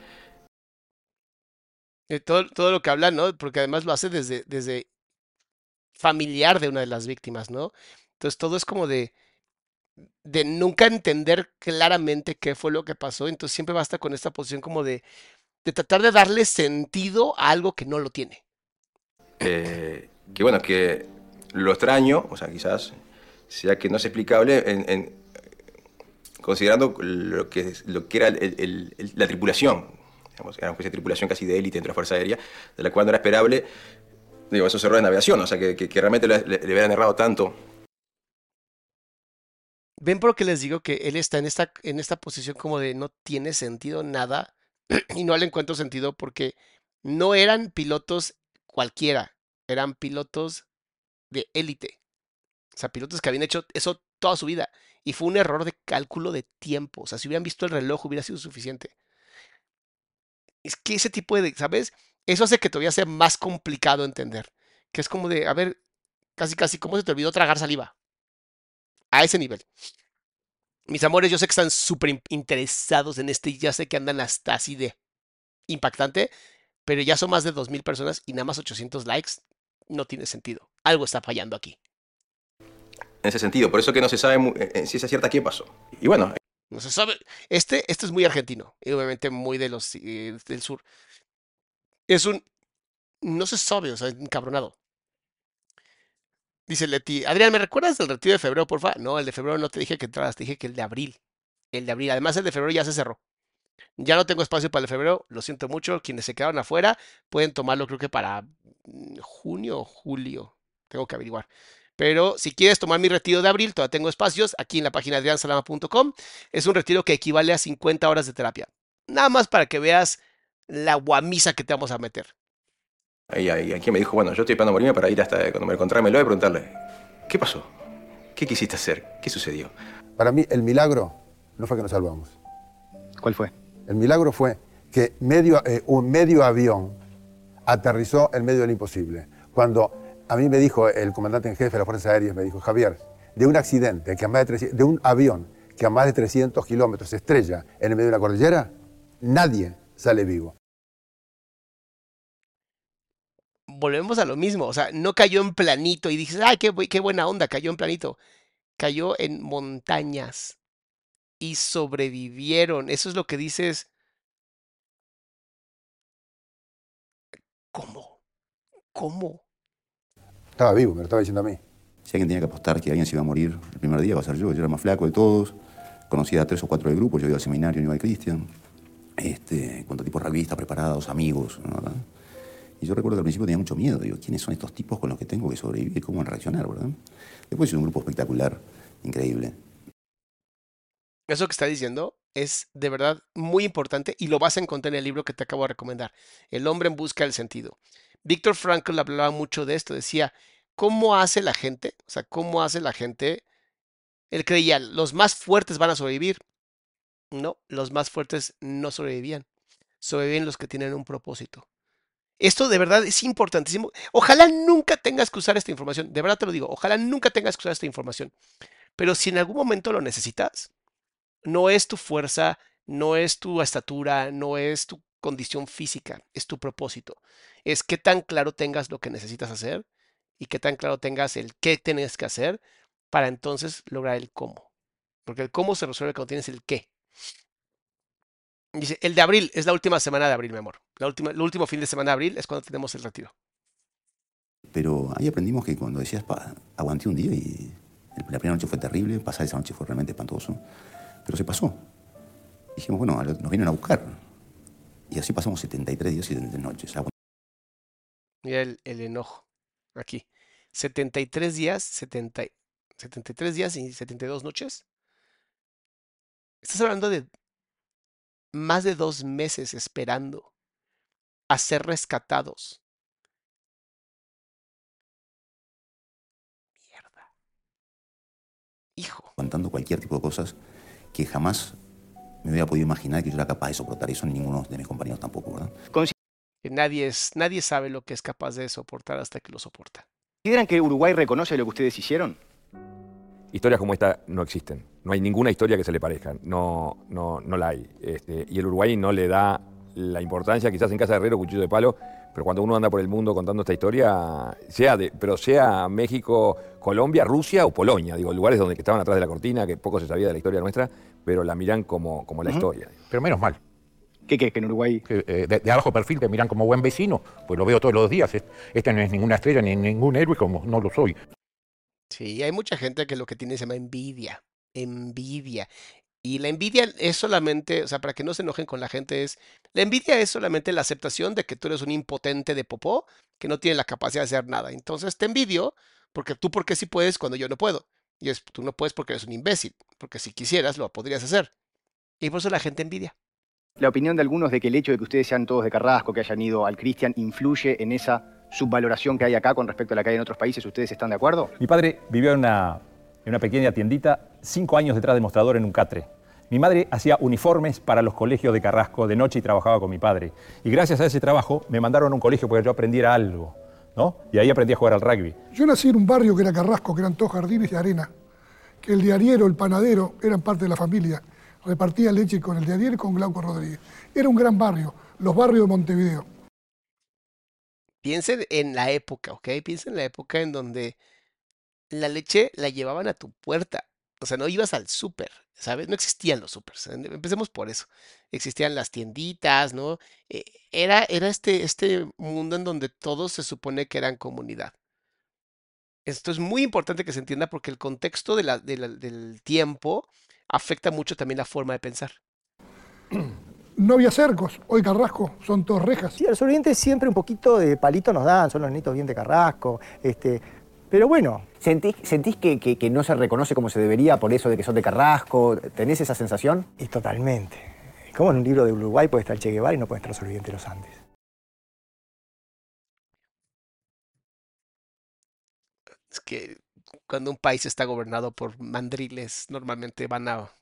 Eh, todo, todo lo que habla, ¿no? Porque además lo hace desde, desde familiar de una de las víctimas, ¿no? Entonces todo es como de, de nunca entender claramente qué fue lo que pasó. Entonces siempre basta con esta posición como de, de tratar de darle sentido a algo que no lo tiene. eh, que bueno, que lo extraño, o sea, quizás sea que no es explicable en, en- considerando lo que, lo que era el- la tripulación. Era una especie de tripulación casi de élite dentro de la Fuerza Aérea, de la cual no era esperable digo, esos errores de navegación, o sea, que, que- que realmente le, le- hubieran errado tanto. ¿Ven por qué les digo que él está en esta, en esta posición como de no tiene sentido nada? Y no le encuentro sentido porque no eran pilotos cualquiera, eran pilotos de élite. O sea, pilotos que habían hecho eso toda su vida. Y fue un error de cálculo de tiempo. O sea, si hubieran visto el reloj hubiera sido suficiente. Es que ese tipo de, ¿sabes? Eso hace que todavía sea más complicado entender. Que es como de, a ver, casi casi, ¿cómo se te olvidó tragar saliva? A ese nivel. Mis amores, yo sé que están súper in- interesados en este y ya sé que andan hasta así de impactante, pero ya son más de 2.000 personas y nada más 800 likes. No tiene sentido. Algo está fallando aquí. En ese sentido, por eso que no se sabe mu- eh, en ciencia cierta qué pasó. Y bueno, No se sabe. Este, este es muy argentino y obviamente muy de los eh, del sur. Es un. No se sabe, o sea, encabronado. Dice Leti, Adrián, ¿me recuerdas del retiro de febrero, porfa? No, el de febrero no te dije que entraras, te dije que el de abril. El de abril. Además, el de febrero ya se cerró. Ya no tengo espacio para el de febrero, lo siento mucho. Quienes se quedaron afuera pueden tomarlo, creo que para mm, junio o julio. Tengo que averiguar. Pero si quieres tomar mi retiro de abril, todavía tengo espacios aquí en la página adriansalama.com. Es un retiro que equivale a 50 horas de terapia. Nada más para que veas la guamisa que te vamos a meter. ahí, ahí, aquí me dijo, bueno, yo estoy esperando a morirme para ir hasta cuando me encontrármelo y preguntarle, ¿qué pasó? ¿Qué quisiste hacer? ¿Qué sucedió? Para mí, el milagro no fue que nos salvamos. ¿Cuál fue? El milagro fue que medio, eh, un medio avión aterrizó en medio del imposible. Cuando a mí me dijo el comandante en jefe de las Fuerzas Aéreas, me dijo, Javier, de un accidente, que a más de, 300 de un avión que a más de 300 kilómetros se estrella en el medio de la cordillera, nadie sale vivo. Volvemos a lo mismo. O sea, no cayó en planito y dices, ay, qué, qué buena onda, cayó en planito. Cayó en montañas y sobrevivieron. Eso es lo que dices. ¿Cómo? ¿Cómo? Estaba vivo, me lo estaba diciendo a mí. Si alguien tenía que apostar que alguien se iba a morir el primer día, va a ser yo. Yo era más flaco de todos. Conocía a tres o cuatro del grupo. Yo iba al seminario, iba al Cristian. Este, cuanto tipo rugbyistas preparados, amigos. ¿no? Y yo recuerdo que al principio tenía mucho miedo. Digo, ¿quiénes son estos tipos con los que tengo que sobrevivir? ¿Cómo van a reaccionar, verdad? Después hice un grupo espectacular, increíble. Eso que está diciendo es de verdad muy importante y lo vas a encontrar en el libro que te acabo de recomendar, El hombre en busca del sentido. Víctor Frankl hablaba mucho de esto, decía, ¿cómo hace la gente? O sea, ¿cómo hace la gente? Él creía, los más fuertes van a sobrevivir. No, los más fuertes no sobrevivían. Sobreviven los que tienen un propósito. Esto de verdad es importantísimo. Ojalá nunca tengas que usar esta información. De verdad te lo digo. Ojalá nunca tengas que usar esta información. Pero si en algún momento lo necesitas, no es tu fuerza, no es tu estatura, no es tu condición física, es tu propósito. Es qué tan claro tengas lo que necesitas hacer y qué tan claro tengas el qué tienes que hacer para entonces lograr el cómo. Porque el cómo se resuelve cuando tienes el qué. Dice, el de abril es la última semana de abril, mi amor. La última, el último fin de semana de abril es cuando tenemos el retiro. Pero ahí aprendimos que cuando decías, aguanté un día y la primera noche fue terrible, pasar esa noche fue realmente espantoso, pero se pasó. Dijimos, bueno, nos vienen a buscar. Y así pasamos 73 días y 73 noches. Mira el, el enojo aquí. 73 días, 70, 73 días y 72 noches. Estás hablando de más de dos meses esperando a ser rescatados. Mierda. Hijo. Aguantando cualquier tipo de cosas que jamás me hubiera podido imaginar que yo era capaz de soportar eso, ni ninguno de mis compañeros tampoco, ¿verdad? Que nadie, es, nadie sabe lo que es capaz de soportar hasta que lo soporta. ¿Consideran que Uruguay reconoce lo que ustedes hicieron? Historias como esta no existen. No hay ninguna historia que se le parezca. No, no, no la hay. Este, y el Uruguay no le da la importancia, quizás en Casa de Herrero, Cuchillo de Palo, pero cuando uno anda por el mundo contando esta historia, sea de, pero sea México, Colombia, Rusia o Polonia, digo, lugares donde que estaban atrás de la cortina, que poco se sabía de la historia nuestra, pero la miran como, como la historia. Pero menos mal. ¿Qué qué? ¿Que en Uruguay? Eh, de, de, bajo perfil te miran como buen vecino, pues lo veo todos los días. Este no es ninguna estrella ni ningún héroe como no lo soy. Sí, hay mucha gente que lo que tiene se llama envidia. Envidia. Y la envidia es solamente, o sea, para que no se enojen con la gente, es. La envidia es solamente la aceptación de que tú eres un impotente de popó que no tiene la capacidad de hacer nada. Entonces te envidio porque tú, porque sí puedes cuando yo no puedo. Y es, tú no puedes porque eres un imbécil, porque si quisieras lo podrías hacer. Y por eso la gente envidia. La opinión de algunos de que el hecho de que ustedes sean todos de Carrasco, que hayan ido al Cristian, influye en esa subvaloración que hay acá con respecto a la que hay en otros países. ¿Ustedes están de acuerdo? Mi padre vivió en una, en una pequeña tiendita, cinco años detrás del mostrador en un catre. Mi madre hacía uniformes para los colegios de Carrasco de noche y trabajaba con mi padre. Y gracias a ese trabajo me mandaron a un colegio para que yo aprendiera algo. ¿no? Y ahí aprendí a jugar al rugby. Yo nací en un barrio que era Carrasco, que eran todos jardines de arena. Que el diariero, el panadero, eran parte de la familia. Repartía leche con el diariero y con Glauco Rodríguez. Era un gran barrio, los barrios de Montevideo. Piensen en la época, ¿ok? Piensen en la época en donde la leche la llevaban a tu puerta. O sea, no ibas al súper, ¿sabes? No existían los súpers. Empecemos por eso. Existían las tienditas, ¿no? Eh, era, era este, este mundo en donde todos se supone que eran comunidad. Esto es muy importante que se entienda porque el contexto de de del tiempo afecta mucho también la forma de pensar. No había cercos, hoy Carrasco son todos rejas. Sí, los sobrevivientes siempre un poquito de palito nos dan, son los nietos bien de Carrasco, este, pero bueno. ¿Sentís, sentís que, que, que, no se reconoce como se debería por eso de que son de Carrasco? ¿Tenés esa sensación? Y totalmente. ¿Cómo en un libro de Uruguay puede estar Che Guevara y no puede estar sobreviviente de los Andes? Es que cuando un país está gobernado por mandriles, normalmente van a,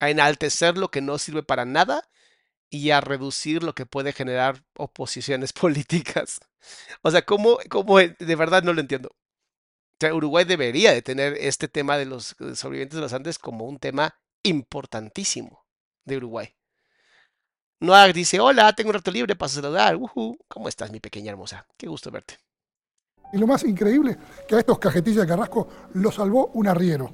enaltecer lo que no sirve para nada y a reducir lo que puede generar oposiciones políticas. O sea, ¿cómo, cómo de verdad no lo entiendo? O sea, Uruguay debería de tener este tema de los sobrevivientes de los Andes como un tema importantísimo de Uruguay. Noah dice, hola, tengo un rato libre para saludar. Uh. ¿Cómo estás, mi pequeña hermosa? Qué gusto verte. Y lo más increíble, que a estos cajetillas de Carrasco los salvó un arriero,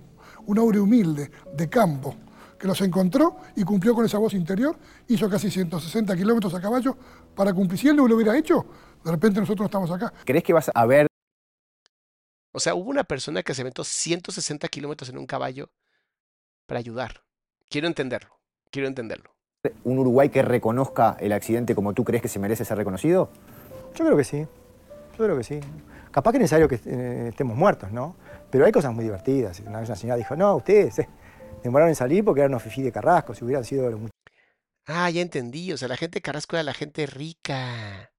un hombre humilde, de campo, que los encontró y cumplió con esa voz interior, hizo casi 160 kilómetros a caballo para cumplir. Si él no lo hubiera hecho, de repente nosotros estamos acá. ¿Crees que vas a ver? O sea, hubo una persona que se aventó 160 kilómetros en un caballo para ayudar. Quiero entenderlo, quiero entenderlo. ¿Un Uruguay que reconozca el accidente como tú crees que se merece ser reconocido? Yo creo que sí, yo creo que sí. Capaz que es necesario que eh, estemos muertos, ¿no? Pero hay cosas muy divertidas. Una vez una señora dijo, no, ustedes eh, demoraron en salir porque eran unos fifí de Carrasco, si hubieran sido los Ah, ya entendí. O sea, la gente de Carrasco era la gente rica.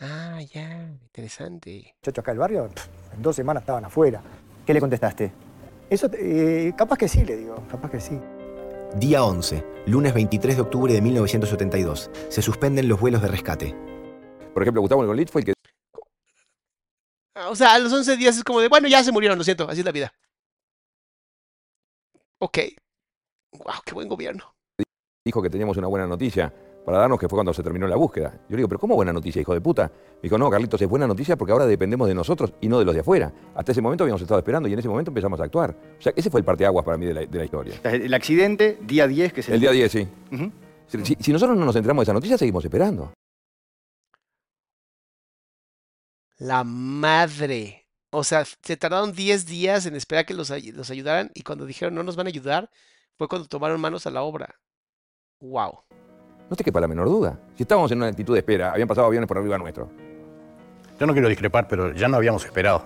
Ah, ya, interesante. muchachos acá del barrio, pff, en dos semanas estaban afuera. ¿Qué le contestaste? Eso, eh, capaz que sí, le digo, capaz que sí. Día 11, lunes 23 de octubre de 1972. Se suspenden los vuelos de rescate. Por ejemplo, Gustavo Golit fue el que O sea, a los 11 días es como de, bueno, ya se murieron, lo siento, así es la vida. Ok. Wow, qué buen gobierno. dijo que teníamos una buena noticia para darnos, que fue cuando se terminó la búsqueda. Yo le digo, pero ¿cómo buena noticia, hijo de puta? Me dijo, no, Carlitos, es buena noticia porque ahora dependemos de nosotros y no de los de afuera. Hasta ese momento habíamos estado esperando y en ese momento empezamos a actuar. O sea, ese fue el parteaguas para mí de la, de la historia. El accidente, día 10, que es el, día 10, sí. Si- si, si nosotros no nos enteramos de esa noticia, seguimos esperando. La madre. O sea, se tardaron 10 días en esperar que los, ay- los ayudaran y cuando dijeron no nos van a ayudar, fue cuando tomaron manos a la obra. Wow. No te quepa la menor duda. Si estábamos en una actitud de espera, habían pasado aviones por arriba nuestro. Yo no quiero discrepar, pero ya no habíamos esperado.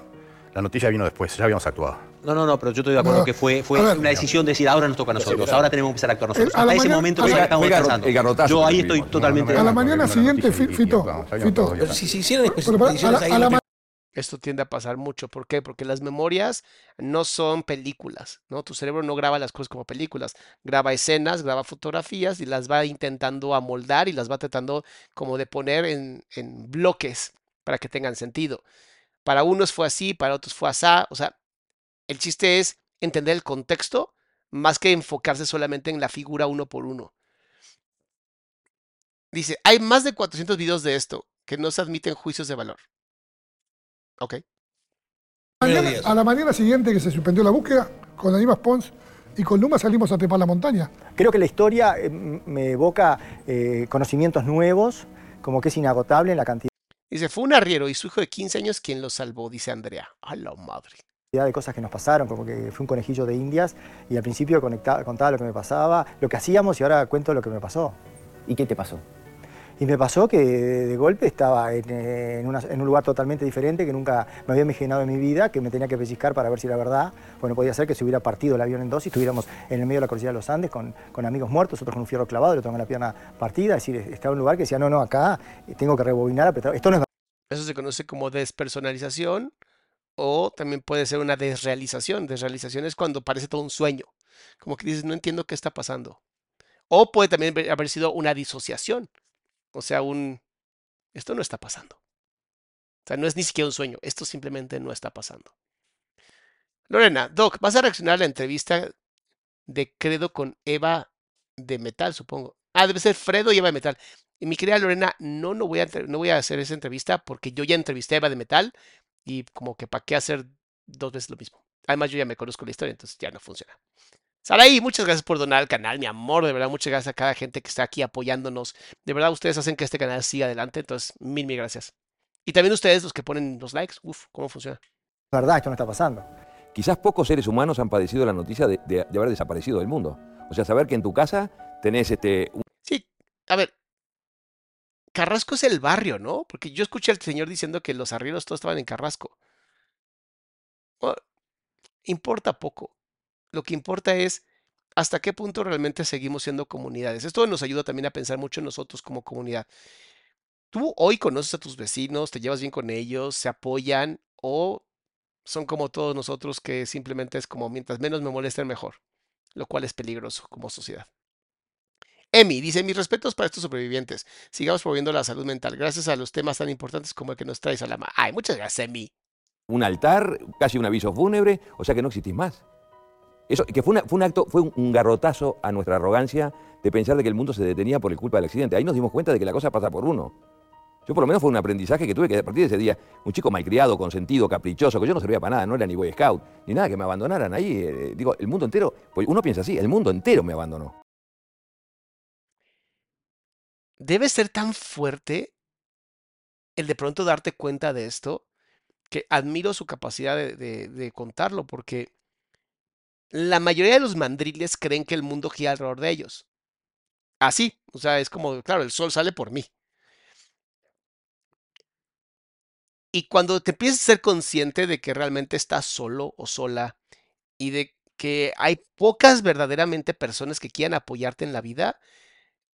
La noticia vino después, ya habíamos actuado. No, no, no, pero yo estoy de acuerdo No, que fue, fue a ver. una decisión de decir ahora nos toca a nosotros, ahora tenemos que empezar a actuar nosotros. a la Hasta ese mañana- momento a ya garro- descansando. el garrotazo Yo ahí estoy totalmente de A la mañana siguiente, Fi- Fito, Fito. Si se hicieran a la, Esto tiende a pasar mucho. ¿Por qué? Porque las memorias no son películas, ¿no? Tu cerebro no graba las cosas como películas. Graba escenas, graba fotografías y las va intentando amoldar y las va tratando como de poner en, en bloques para que tengan sentido. Para unos fue así, para otros fue asá. O sea, el chiste es entender el contexto más que enfocarse solamente en la figura uno por uno. Dice, hay más de 400 videos de esto que no se admiten juicios de valor. Ok. Mañana- a la mañana siguiente que se suspendió la búsqueda, con Aníbal Pons y con Luma salimos a trepar la montaña. Creo que la historia eh, me evoca eh, conocimientos nuevos, como que es inagotable en la cantidad Dice, fue un arriero y su hijo de 15 años quien lo salvó, dice Andrea. A la madre. de cosas que nos pasaron, como que fui un conejillo de indias y al principio conectaba, contaba lo que me pasaba, lo que hacíamos y ahora cuento lo que me pasó. ¿Y qué te pasó? Y me pasó que de, golpe estaba en, eh, en una- en un lugar totalmente diferente que nunca me había imaginado en mi vida, que me tenía que pellizcar para ver si era verdad. Bueno, podía ser que se hubiera partido el avión en dos y estuviéramos en el medio de la cordillera de los Andes con, con amigos muertos, otros con un fierro clavado, el otro con la pierna partida. Es decir, estaba en un lugar que decía, no, no, acá tengo que rebobinar, apretar. Esto no es Eso se conoce como despersonalización o también puede ser una desrealización. Desrealización es cuando parece todo un sueño. Como que dices, no entiendo qué está pasando. O puede también haber sido una disociación. O sea, un... Esto no está pasando. O sea, no es ni siquiera un sueño. Esto simplemente no está pasando. Lorena, Doc, ¿vas a reaccionar a la entrevista de Credo con Eva de Metal, supongo? Ah, debe ser Fredo y Eva de Metal. Y mi querida Lorena, no, no voy a, no voy a hacer esa entrevista porque yo ya entrevisté a Eva de Metal y como que para qué hacer dos veces lo mismo. Además, yo ya me conozco la historia, entonces ya no funciona. Saraí, muchas gracias por donar al canal, mi amor, de verdad, muchas gracias a cada gente que está aquí apoyándonos. De verdad, ustedes hacen que este canal siga adelante, entonces, mil, mil gracias. Y también ustedes, los que ponen los likes, uff, ¿cómo funciona? verdad, esto no está pasando. Quizás pocos seres humanos han padecido la noticia de, de- de haber desaparecido del mundo. O sea, saber que en tu casa tenés este, un- A ver, Carrasco es el barrio, ¿no? Porque yo escuché al señor diciendo que los arrieros todos estaban en Carrasco. Bueno, importa poco. Lo que importa es hasta qué punto realmente seguimos siendo comunidades. Esto nos ayuda también a pensar mucho en nosotros como comunidad. Tú hoy conoces a tus vecinos, te llevas bien con ellos, se apoyan o son como todos nosotros que simplemente es como mientras menos me molesten mejor, lo cual es peligroso como sociedad. Emi dice, mis respetos para estos sobrevivientes. Sigamos promoviendo la salud mental gracias a los temas tan importantes como el que nos traes a la. Ay, muchas gracias, Emi. un altar, casi un aviso fúnebre, o sea que no existís más. Eso, que fue, fue un acto, fue un, garrotazo a nuestra arrogancia de pensar de que el mundo se detenía por el culpa del accidente. Ahí nos dimos cuenta de que la cosa pasa por uno. Yo por lo menos fue un aprendizaje que tuve que a partir de ese día, un chico malcriado, consentido, caprichoso, que yo no servía para nada, no era ni Boy Scout, ni nada, que me abandonaran ahí. eh, digo, el mundo entero, pues uno piensa así, el mundo entero me abandonó. Debe ser tan fuerte el de pronto darte cuenta de esto que admiro su capacidad de- de contarlo porque la mayoría de los mandriles creen que el mundo gira alrededor de ellos. Así, o sea, es como, claro, el sol sale por mí. Y cuando te empiezas a ser consciente de que realmente estás solo o sola y de que hay pocas verdaderamente personas que quieran apoyarte en la vida,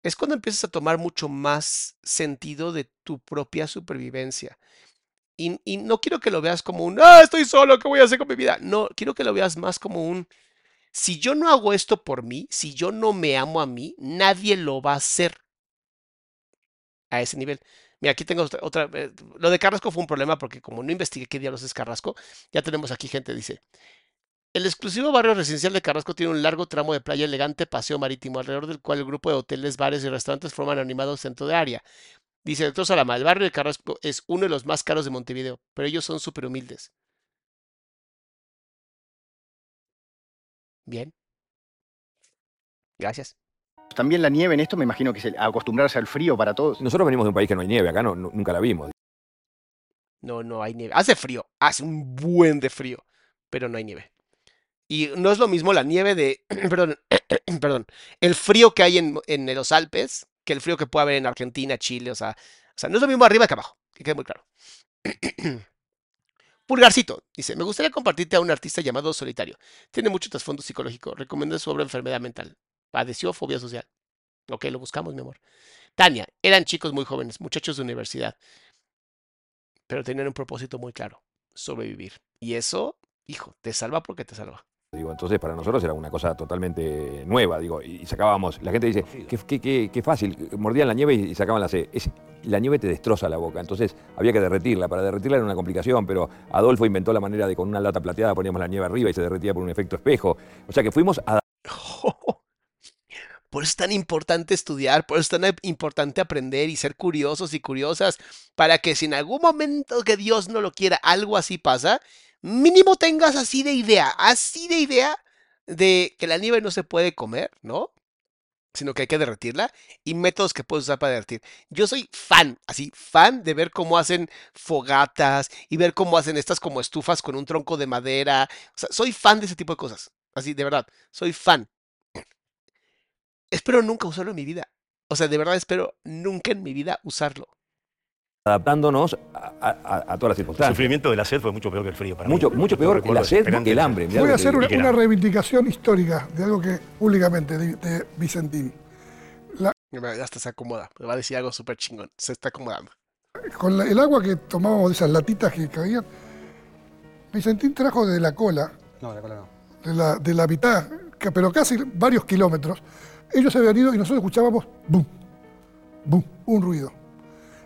es cuando empiezas a tomar mucho más sentido de tu propia supervivencia. Y, no quiero que lo veas como un, ah, estoy solo, ¿qué voy a hacer con mi vida? No, quiero que lo veas más como un, si yo no hago esto por mí, si yo no me amo a mí, nadie lo va a hacer a ese nivel. Mira, aquí tengo otra, otra, eh, lo de Carrasco fue un problema porque como no investigué qué diablos es Carrasco, ya tenemos aquí gente, dice, el exclusivo barrio residencial de Carrasco tiene un largo tramo de playa elegante paseo marítimo, alrededor del cual el grupo de hoteles, bares y restaurantes forman animado centro de área. Dice el doctor Salama, el barrio de Carrasco es uno de los más caros de Montevideo, pero ellos son súper humildes. Bien. Gracias. También la nieve en esto me imagino que es el acostumbrarse al frío para todos. Nosotros venimos de un país que no hay nieve, acá no, nu- nunca la vimos. No, no hay nieve. Hace frío, hace un buen de frío, pero no hay nieve. Y no es lo mismo la nieve de, perdón, perdón, el frío que hay en, en los Alpes que el frío que puede haber en Argentina, Chile, o sea, o sea, no es lo mismo arriba que abajo, que quede muy claro. Pulgarcito dice, me gustaría compartirte a un artista llamado Solitario. Tiene mucho trasfondo psicológico. Recomiendo su obra Enfermedad Mental. Padeció fobia social. Ok, lo buscamos, mi amor. Tania, eran chicos muy jóvenes, muchachos de universidad, pero tenían un propósito muy claro, sobrevivir. Y eso, hijo, te salva porque te salva. Entonces para nosotros era una cosa totalmente nueva, digo, y sacábamos, la gente dice, qué, qué- qué- qué fácil, mordían la nieve y sacaban la C. La nieve te destroza la boca, entonces había que derretirla, para derretirla era una complicación, pero Adolfo inventó la manera de con una lata plateada poníamos la nieve arriba y se derretía por un efecto espejo. O sea que fuimos a Por eso es tan importante estudiar, por eso es tan importante aprender y ser curiosos y curiosas, para que si en algún momento que Dios no lo quiera, algo así pasa, mínimo tengas así de idea, así de idea de que la nieve no se puede comer, ¿no? Sino que hay que derretirla y métodos que puedes usar para derretir. Yo soy fan, así, fan de ver cómo hacen fogatas y ver cómo hacen estas como estufas con un tronco de madera. O sea, soy fan de ese tipo de cosas. Así, de verdad, soy fan. Espero nunca usarlo en mi vida. O sea, de verdad espero nunca en mi vida usarlo. Adaptándonos a, a- a todas las El circunstancias. sufrimiento de la sed fue mucho peor que el frío para Mucho, mí. mucho peor recuerdo la sed que el hambre. Voy a que hacer una, una reivindicación histórica de algo que públicamente de, de Vicentín. La- Ya hasta se acomoda. Me va a decir algo súper chingón. Se está acomodando. con la- el agua que tomábamos de esas latitas que caían, Vicentín trajo de la cola, No, la cola no. de la, de la mitad, que- pero casi varios kilómetros, ellos se habían ido y nosotros escuchábamos boom, boom, un ruido.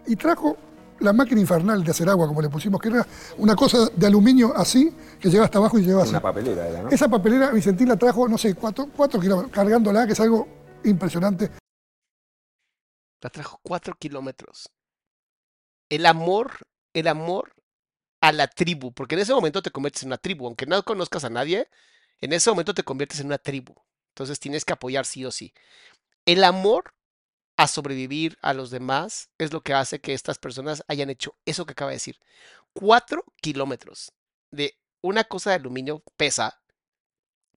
Y trajo la máquina infernal de hacer agua, como le pusimos, que era una cosa de aluminio así, que llegaba hasta abajo y llegaba así. Una papelera era, ¿no? Esa papelera Vicentín la trajo, no sé, cuatro, cuatro kilómetros, cargándola, que es algo impresionante. La trajo cuatro kilómetros. El amor, el amor a la tribu, porque en ese momento te conviertes en una tribu, aunque no conozcas a nadie, en ese momento te conviertes en una tribu. Entonces tienes que apoyar sí o sí. El amor a sobrevivir a los demás es lo que hace que estas personas hayan hecho eso que acaba de decir. Cuatro kilómetros de una cosa de aluminio pesa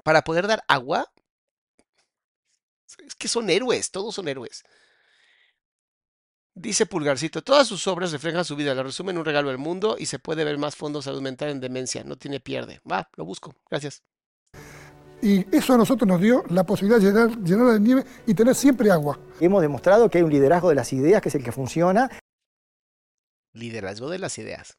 para poder dar agua. Es que son héroes, todos son héroes. Dice Pulgarcito, todas sus obras reflejan su vida, la resumen en un regalo del mundo y se puede ver más fondo salud mental en demencia, no tiene pierde. Va, lo busco, gracias. Y eso a nosotros nos dio la posibilidad de llenar, llenarla de nieve y tener siempre agua. Hemos demostrado que hay un liderazgo de las ideas que es el que funciona Liderazgo de las ideas.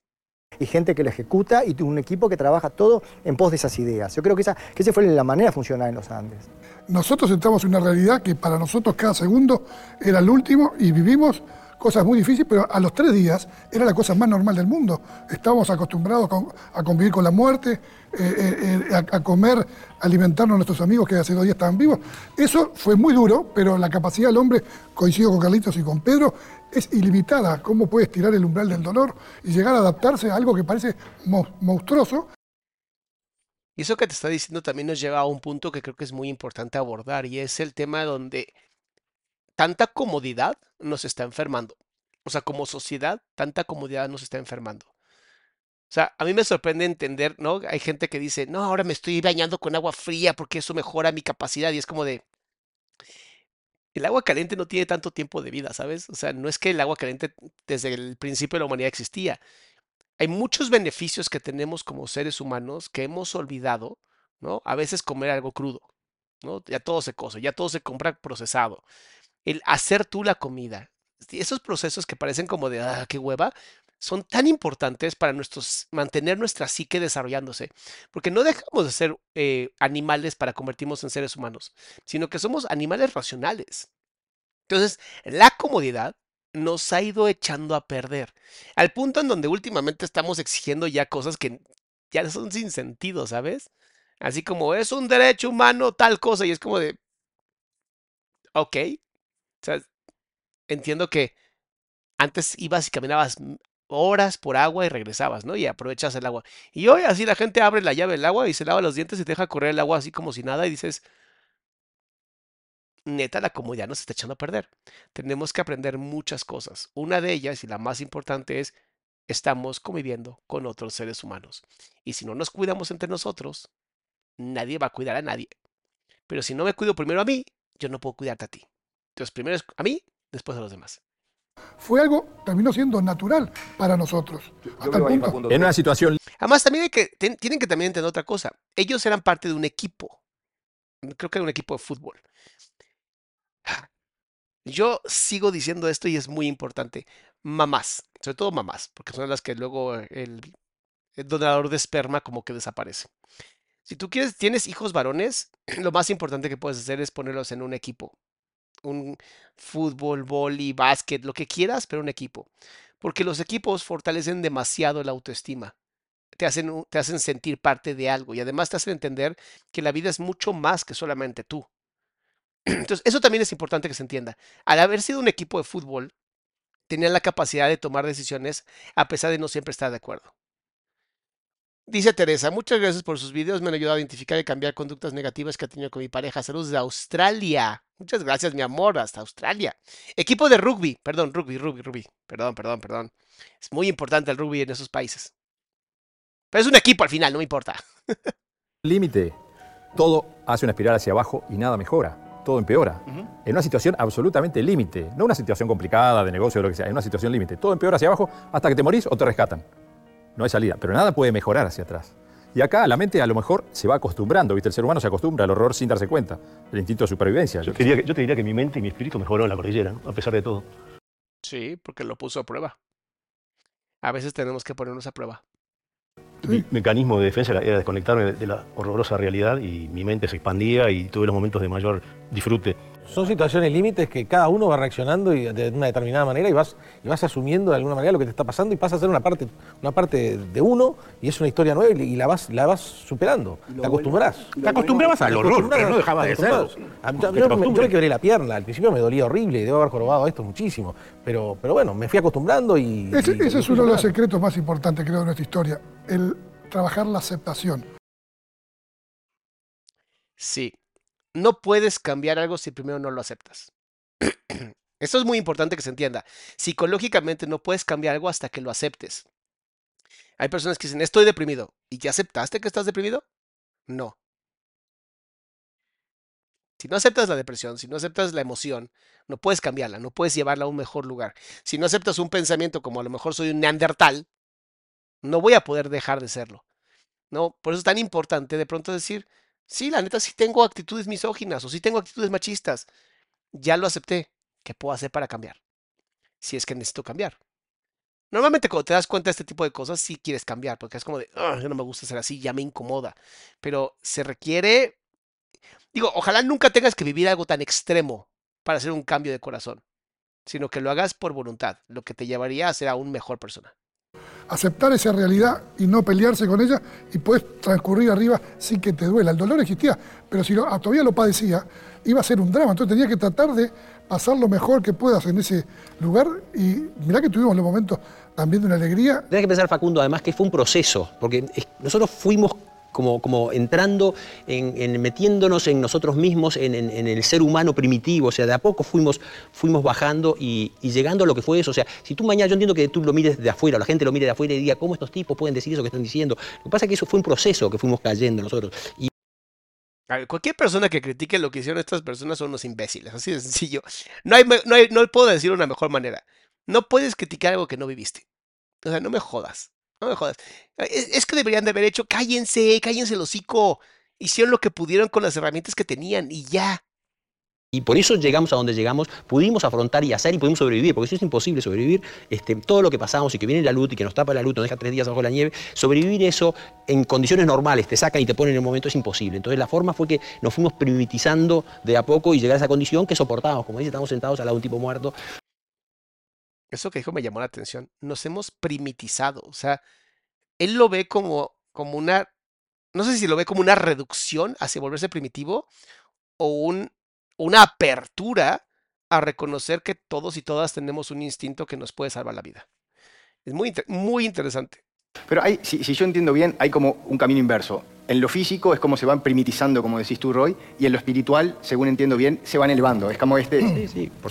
y gente que lo ejecuta y un equipo que trabaja todo en pos de esas ideas. Yo creo que esa, que esa fue la manera de funcionar en los Andes. Nosotros entramos en una realidad que para nosotros cada segundo era el último y vivimos cosas muy difíciles, pero a los tres días era la cosa más normal del mundo. Estábamos acostumbrados a convivir con la muerte, eh, eh, eh, a, comer, alimentarnos a nuestros amigos que hace dos días estaban vivos. Eso fue muy duro, pero la capacidad del hombre, coincido con Carlitos y con Pedro, es ilimitada. ¿Cómo puede estirar el umbral del dolor y llegar a adaptarse a algo que parece mo- monstruoso? Y eso que te está diciendo también nos lleva a un punto que creo que es muy importante abordar y es el tema donde tanta comodidad nos está enfermando. O sea, como sociedad, tanta comodidad nos está enfermando. O sea, a mí me sorprende entender, ¿no? Hay gente que dice, no, ahora me estoy bañando con agua fría porque eso mejora mi capacidad y es como de... El agua caliente no tiene tanto tiempo de vida, ¿sabes? O sea, no es que el agua caliente desde el principio de la humanidad existía. hay muchos beneficios que tenemos como seres humanos que hemos olvidado, ¿no? A veces comer algo crudo, ¿no? Ya todo se cose, ya todo se compra procesado. El hacer tú la comida, esos procesos que parecen como de, ah, qué hueva, son tan importantes para nuestros, mantener nuestra psique desarrollándose, porque no dejamos de ser eh, animales para convertirnos en seres humanos, sino que somos animales racionales. Entonces, la comodidad nos ha ido echando a perder, al punto en donde últimamente estamos exigiendo ya cosas que ya son sin sentido, ¿sabes? Así como es un derecho humano tal cosa y es como de, ok, entiendo que antes ibas y caminabas horas por agua y regresabas, ¿no? Y aprovechas el agua. Y hoy así la gente abre la llave del agua y se lava los dientes y te deja correr el agua así como si nada y dices, neta, la comodidad nos está echando a perder. Tenemos que aprender muchas cosas. Una de ellas y la más importante es, estamos conviviendo con otros seres humanos. Y si no nos cuidamos entre nosotros, nadie va a cuidar a nadie. Pero si no me cuido primero a mí, yo no puedo cuidarte a ti. Entonces, primero es a mí, después a los demás. Fue algo, terminó siendo natural para nosotros. Hasta el punto. En una situación Además, también hay que, ten- tienen que también entender otra cosa. Ellos eran parte de un equipo. Creo que era un equipo de fútbol. Yo sigo diciendo esto y es muy importante. Mamás, sobre todo mamás, porque son las que luego el, el donador de esperma como que desaparece. Si tú quieres, tienes hijos varones, lo más importante que puedes hacer es ponerlos en un equipo. Un fútbol, vóley, básquet, lo que quieras, pero un equipo. Porque los equipos fortalecen demasiado la autoestima. Te hacen, te hacen sentir parte de algo y además te hacen entender que la vida es mucho más que solamente tú. Entonces, eso también es importante que se entienda. Al haber sido un equipo de fútbol, tenían la capacidad de tomar decisiones a pesar de no siempre estar de acuerdo. Dice Teresa, muchas gracias por sus videos, me han ayudado a identificar y cambiar conductas negativas que he tenido con mi pareja. Saludos de Australia. Muchas gracias, mi amor, hasta Australia. Equipo de rugby, perdón, rugby, rugby, rugby. Perdón, perdón, perdón. Es muy importante el rugby en esos países. Pero es un equipo al final, no me importa. límite, todo hace una espiral hacia abajo y nada mejora, todo empeora. En una situación absolutamente límite, no una situación complicada de negocio o lo que sea, en una situación límite, todo empeora hacia abajo hasta que te morís o te rescatan. No hay salida, pero nada puede mejorar hacia atrás. Y acá la mente a lo mejor se va acostumbrando, ¿viste? El ser humano se acostumbra al horror sin darse cuenta, el instinto de supervivencia. Yo te, diría, que- yo te diría que mi mente y mi espíritu mejoraron en la cordillera, ¿no? a pesar de todo. Sí, porque lo puso a prueba. A veces tenemos que ponernos a prueba. Mi mecanismo de defensa era- desconectarme de- de la horrorosa realidad y mi mente se expandía y tuve los momentos de mayor disfrute. Son situaciones límites que cada uno va reaccionando y de una determinada manera y vas, y vas asumiendo de alguna manera lo que te está pasando y pasa a ser una parte, una parte de uno y es una historia nueva y, y la, vas, la vas superando. Te acostumbras. Te acostumbrabas al horror, pero no dejaba te de acostumbras. A- Yo, me, yo me quebré la pierna, al principio me dolía horrible y debo haber jorobado esto muchísimo, pero, pero bueno, me fui acostumbrando y... Ese, y- ese y es uno de los secretos más importantes, creo, de nuestra historia. El trabajar la aceptación. Sí. No puedes cambiar algo si primero no lo aceptas. Esto es muy importante que se entienda. Psicológicamente no puedes cambiar algo hasta que lo aceptes. Hay personas que dicen, estoy deprimido. ¿Y ya aceptaste que estás deprimido? No. Si no aceptas la depresión, si no aceptas la emoción, no puedes cambiarla, no puedes llevarla a un mejor lugar. Si no aceptas un pensamiento como a lo mejor soy un neandertal, no voy a poder dejar de serlo. No, por eso es tan importante de pronto decir, sí, la neta sí tengo actitudes misóginas o sí tengo actitudes machistas. Ya lo acepté. ¿Qué puedo hacer para cambiar? Si es que necesito cambiar. Normalmente cuando te das cuenta de este tipo de cosas, sí quieres cambiar, porque es como de, "Ah, no me gusta ser así, ya me incomoda. Pero se requiere, digo, ojalá nunca tengas que vivir algo tan extremo para hacer un cambio de corazón, sino que lo hagas por voluntad, lo que te llevaría a ser aún mejor persona. Aceptar esa realidad y no pelearse con ella y puedes transcurrir arriba sin que te duela. El dolor existía, pero si lo- ah, todavía lo padecía, iba a ser un drama. Entonces tenías que tratar de pasar lo mejor que puedas en ese lugar y mirá que tuvimos los momentos también de una alegría Tenés que pensar, Facundo, además que fue un proceso, porque nosotros fuimos como, como entrando, en, en- metiéndonos en nosotros mismos, en, en- el ser humano primitivo, o sea, de a poco fuimos, fuimos bajando y, llegando a lo que fue eso. O sea, si tú mañana, yo entiendo que tú lo mires de afuera, la gente lo mire de afuera y diga, ¿cómo estos tipos pueden decir eso que están diciendo? Lo que pasa es que eso fue un proceso que fuimos cayendo nosotros. Y cualquier persona que critique lo que hicieron estas personas son unos imbéciles, así de sencillo. No, hay, no, hay- no puedo decir una mejor manera. No puedes criticar algo que no viviste. O sea, no me jodas. No me jodas. Es, que deberían de haber hecho, cállense, cállense el hocico. Hicieron lo que pudieron con las herramientas que tenían y ya. Y por eso llegamos a donde llegamos, pudimos afrontar y hacer y pudimos sobrevivir, porque eso es imposible sobrevivir este, todo lo que pasamos y que viene la luz y que nos tapa la luz, nos deja tres días bajo la nieve, sobrevivir eso en condiciones normales, te sacan y te ponen en el momento es imposible. Entonces la forma fue que nos fuimos primitizando de a poco y llegar a esa condición que soportábamos, como dice, estamos sentados al lado de un tipo muerto. Eso que dijo me llamó la atención. Nos hemos primitizado. O sea, él lo ve como, como una, no sé si lo ve como una reducción hacia volverse primitivo o un, una apertura a reconocer que todos y todas tenemos un instinto que nos puede salvar la vida. Es muy, inter- muy interesante. Pero hay, si, si yo entiendo bien, hay como un camino inverso. En lo físico es como se van primitizando, como decís tú, Roy, y en lo espiritual, según entiendo bien, se van elevando. Es como este... Sí, sí, por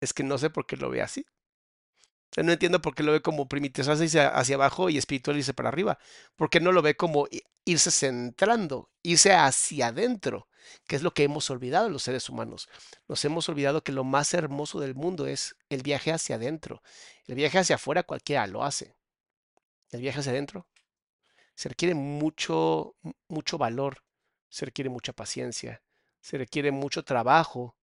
Es que no sé por qué lo ve así. O sea, no entiendo por qué lo ve como primitizarse hacia, hacia abajo y espiritual irse para arriba. ¿Por qué no lo ve como irse centrando, irse hacia adentro? Que es lo que hemos olvidado los seres humanos. Nos hemos olvidado que lo más hermoso del mundo es el viaje hacia adentro. El viaje hacia afuera cualquiera lo hace. El viaje hacia adentro se requiere mucho, mu- mucho valor, se requiere mucha paciencia, se requiere mucho trabajo.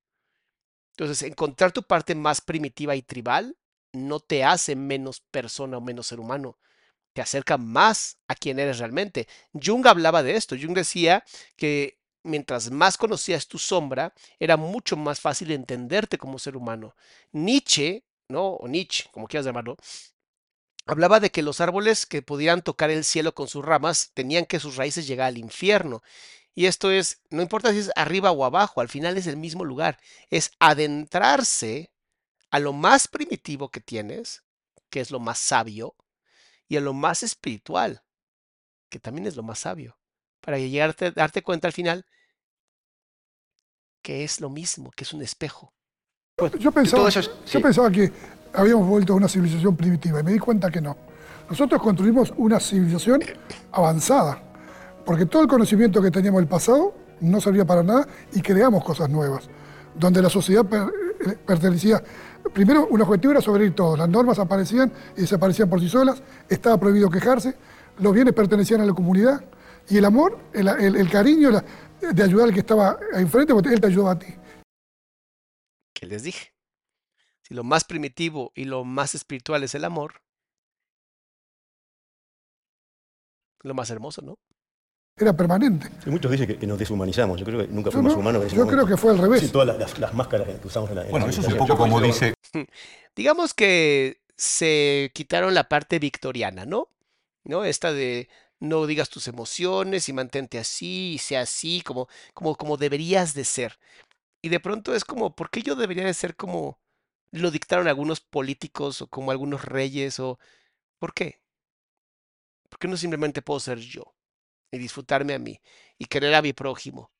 Entonces, encontrar tu parte más primitiva y tribal no te hace menos persona o menos ser humano, te acerca más a quien eres realmente. Jung hablaba de esto. Jung decía que mientras más conocías tu sombra, era mucho más fácil entenderte como ser humano. Nietzsche, ¿no? O Nietzsche, como quieras llamarlo, hablaba de que los árboles que podían tocar el cielo con sus ramas tenían que sus raíces llegar al infierno. Y esto es, no importa si es arriba o abajo, al final es el mismo lugar. Es adentrarse a lo más primitivo que tienes, que es lo más sabio, y a lo más espiritual, que también es lo más sabio, para llegarte, darte cuenta al final que es lo mismo, que es un espejo. Yo pensaba, todo eso es- yo sí. pensaba que habíamos vuelto a una civilización primitiva y me di cuenta que no. Nosotros construimos una civilización avanzada, porque todo el conocimiento que teníamos del pasado no servía para nada y creamos cosas nuevas, donde la sociedad eh, pertenecía, primero un objetivo era sobrevivir todos, las normas aparecían y desaparecían por sí solas, estaba prohibido quejarse, los bienes pertenecían a la comunidad y el amor, el, cariño de ayudar al que estaba enfrente, porque él te ayudaba a ti. que les dije. Si lo más primitivo y lo más espiritual es el amor, lo más hermoso, ¿no? Era permanente. Muchos dicen que, nos deshumanizamos. Yo creo que nunca Yo fuimos no, humanos. en ese yo momento. creo que fue al revés. Sí, todas las, las- las máscaras que usamos en la en Bueno, la eso es un poco como dice Digamos que se quitaron la parte victoriana, ¿no? ¿No? Esta de no digas tus emociones y mantente así y sea así, como, como, como deberías de ser. Y de pronto es como, ¿por qué yo debería de ser como lo dictaron algunos políticos o como algunos reyes o ¿por qué? ¿Por qué no simplemente puedo ser yo y disfrutarme a mí y querer a mi prójimo?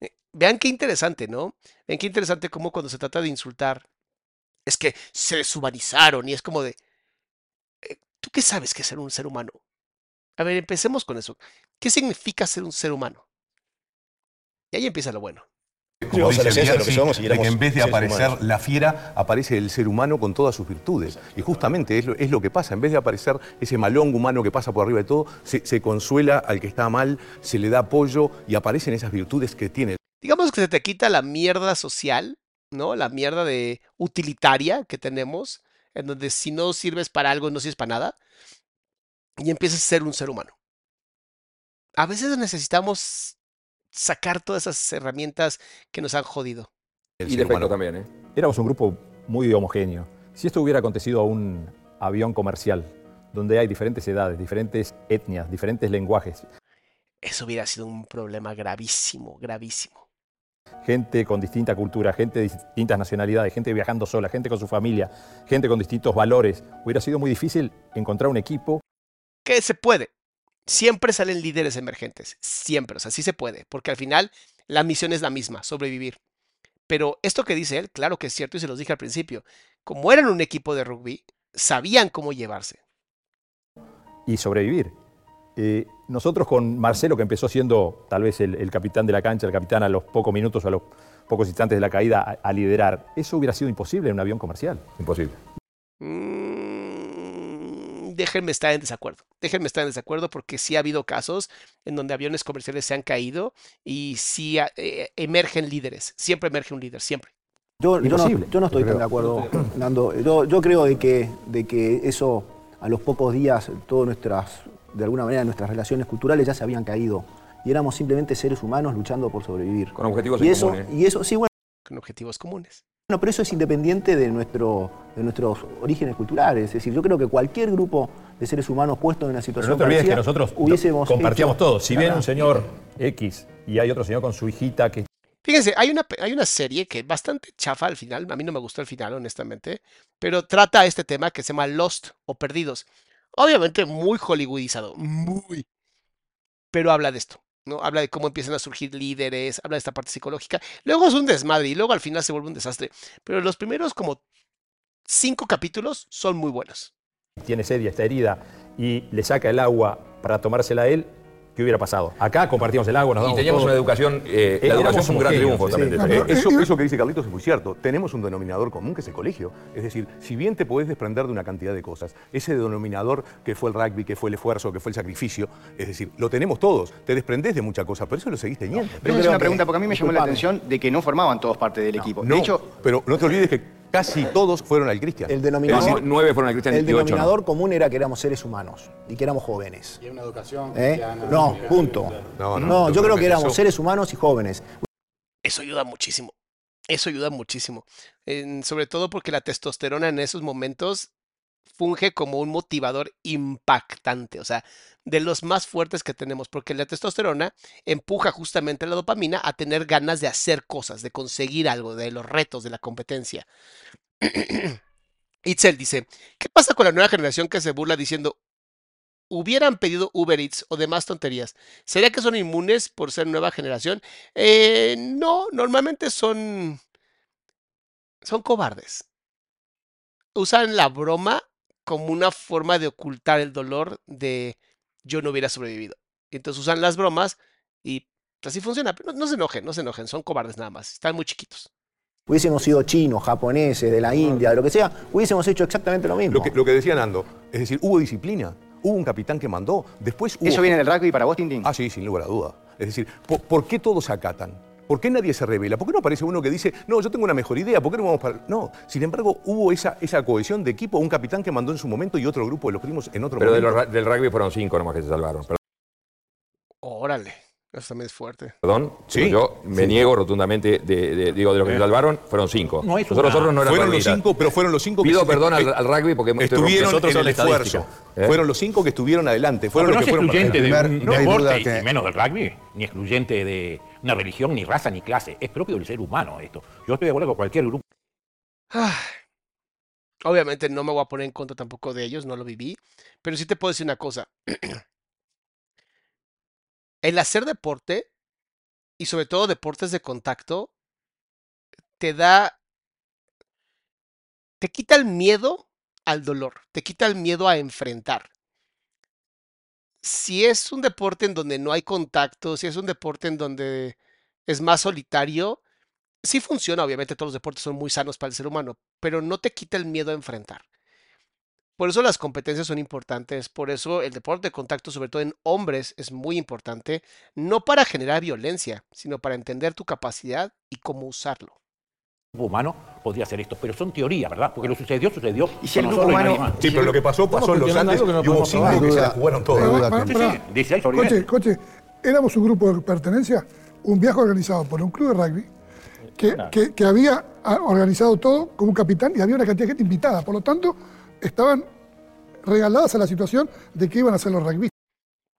Eh, Vean qué interesante, ¿no? Vean qué interesante cómo cuando se trata de insultar es que se deshumanizaron y es como de, eh, ¿tú qué sabes que es ser un ser humano? A ver, empecemos con eso. ¿Qué significa ser un ser humano? Y ahí empieza lo bueno. Como la dice esencia de lo que Bierzi, somos y de que en vez de aparecer humanos. la fiera, aparece el ser humano con todas sus virtudes. Y justamente es lo, es lo que pasa. En vez de aparecer ese malón humano que pasa por arriba de todo, se, se consuela al que está mal, se le da apoyo y aparecen esas virtudes que tiene. Digamos que se te quita la mierda social, ¿no? La mierda de utilitaria que tenemos, en donde si no sirves para algo, no sirves para nada, y empiezas a ser un ser humano. A veces necesitamos sacar todas esas herramientas que nos han jodido. El Y defecto también, ¿eh? Éramos un grupo muy homogéneo. Si esto hubiera acontecido a un avión comercial, donde hay diferentes edades, diferentes etnias, diferentes lenguajes, Eso hubiera sido un problema gravísimo, gravísimo. gente con distinta cultura, gente de distintas nacionalidades, gente viajando sola, gente con su familia, gente con distintos valores, hubiera sido muy difícil encontrar un equipo que se puede. Siempre salen líderes emergentes, siempre, o sea, sí se puede, porque al final la misión es la misma, sobrevivir. Pero esto que dice él, claro que es cierto y se los dije al principio, como eran un equipo de rugby, sabían cómo llevarse. y sobrevivir. Eh, nosotros con Marcelo, que empezó siendo tal vez el, el capitán de la cancha, el capitán a los pocos minutos, a los pocos instantes de la caída, a, a liderar, eso hubiera sido imposible en un avión comercial. Imposible. Mm, déjenme estar en desacuerdo. Déjenme estar en desacuerdo porque sí ha habido casos en donde aviones comerciales se han caído y sí eh, emergen líderes. Siempre emerge un líder, siempre. Yo, yo no, Imposible. yo no estoy tan de acuerdo, Nando. Yo, yo creo de que, de que eso, a los pocos días, todas nuestras, de alguna manera, nuestras relaciones culturales ya se habían caído. Y éramos simplemente seres humanos luchando por sobrevivir. Con objetivos y eso, común, ¿eh? Y eso, sí, bueno. Con objetivos comunes. Bueno, pero eso es independiente de, nuestro, de nuestros orígenes culturales. Es decir, yo creo que cualquier grupo de seres humanos puesto en una Pero situación no te olvides que parecida, nosotros hubiésemos compartíamos hecho- todo. Si viene un señor X y hay otro señor con su hijita que Fíjense, hay una, hay una serie que es bastante chafa al final, a mí no me gustó el final, honestamente, pero trata este tema que se llama Lost o Perdidos. Obviamente muy hollywoodizado, muy. Pero habla de esto, ¿no? Habla de cómo empiezan a surgir líderes, habla de esta parte psicológica. Luego es un desmadre y luego al final se vuelve un desastre. Pero los primeros como cinco capítulos son muy buenos. tiene sed y está herida y le saca el agua para tomársela a él, ¿qué hubiera pasado? Acá compartíamos el agua, nos Y damos teníamos todo. una educación, eh, la educación fue un gran triunfo sí. también. eso. que dice Carlitos es muy cierto. Tenemos un denominador común que es el colegio. Es decir, si bien te podés desprender de una cantidad de cosas, ese denominador que fue el rugby, que fue el esfuerzo, que fue el sacrificio, es decir, lo tenemos todos. Te desprendés de mucha cosa, pero eso lo seguís teniendo. Pero esa es una pregunta, porque a mí me llamó la atención de que no formaban todos parte del equipo. No, De hecho, pero no te olvides que casi todos fueron al Cristian. El denominador, Es decir, nueve fueron al Cristian el denominador común era que éramos seres humanos y que éramos jóvenes. Y una educación ¿Eh? No, punto. No, No, no, yo creo que éramos eso- seres humanos y jóvenes. Eso ayuda muchísimo. Eso ayuda muchísimo. En- sobre todo porque la testosterona en esos momentos funge como un motivador impactante, o sea, de los más fuertes que tenemos, porque la testosterona empuja justamente la dopamina a tener ganas de hacer cosas, de conseguir algo, de los retos, de la competencia. Itzel dice, ¿qué pasa con la nueva generación que se burla diciendo, hubieran pedido Uber Eats o demás tonterías? ¿Sería que son inmunes por ser nueva generación? Eh, no, normalmente son, son cobardes. Usan la broma como una forma de ocultar el dolor de yo no hubiera sobrevivido. Entonces usan las bromas y así funciona. Pero no, no se enojen, no se enojen, son cobardes nada más, están muy chiquitos. Hubiésemos sido chinos, japoneses, de la India, de lo que sea, hubiésemos hecho exactamente lo mismo. Lo que, lo que decía Nando, es decir, hubo disciplina, hubo un capitán que mandó, después hubo... ¿Eso viene del rugby para vos, Tintín? Ah, sí, sin lugar a duda. Es decir, ¿por, por qué todos se acatan? ¿Por qué nadie se revela? ¿Por qué no aparece uno que dice, no, yo tengo una mejor idea, ¿por qué no vamos para...? No, sin embargo, hubo esa, esa cohesión de equipo, un capitán que mandó en su momento y otro grupo de los primos en otro Pero de momento. los ra- del rugby fueron cinco nomás que se salvaron. Órale, eso también es fuerte. Perdón, Sí. yo me Sí. niego rotundamente, de, de- digo, de los que se salvaron, fueron cinco. No Nosotros, nosotros no éramos Fueron los cinco, pero fueron los cinco que Pido perdón al, rugby porque estuvieron nosotros en el esfuerzo. ¿eh? Fueron los cinco que estuvieron adelante. Fueron pero los no que es fueron excluyente de un No hay deporte, duda y que- menos del rugby, ni excluyente de una religión, ni raza, ni clase. Es propio del ser humano esto. Yo estoy de acuerdo con cualquier grupo. Ah, Obviamente no me voy a poner en contra tampoco de ellos, no lo viví, pero sí te puedo decir una cosa. El hacer deporte, y sobre todo deportes de contacto, te da, te quita el miedo al dolor, te quita el miedo a enfrentar. Si es un deporte en donde no hay contacto, si es un deporte en donde es más solitario, sí funciona, obviamente todos los deportes son muy sanos para el ser humano, pero no te quita el miedo a enfrentar. Por eso las competencias son importantes, por eso el deporte de contacto, sobre todo en hombres, es muy importante, no para generar violencia, sino para entender tu capacidad y cómo usarlo. grupo humano podría hacer esto, pero son teorías, ¿verdad? Porque lo sucedió, sucedió. Y si el grupo humano-. Sí, pero lo que pasó, pasó en los Andes y hubo cinco que se la jugaron todas. Sí, sí, 16 Coche, coche, éramos un grupo de pertenencia, un viaje organizado por un club de rugby que, que- que había ah, organizado todo con un capitán y había una cantidad de gente invitada. Por lo tanto, estaban regaladas a la situación de que iban a ser los rugby.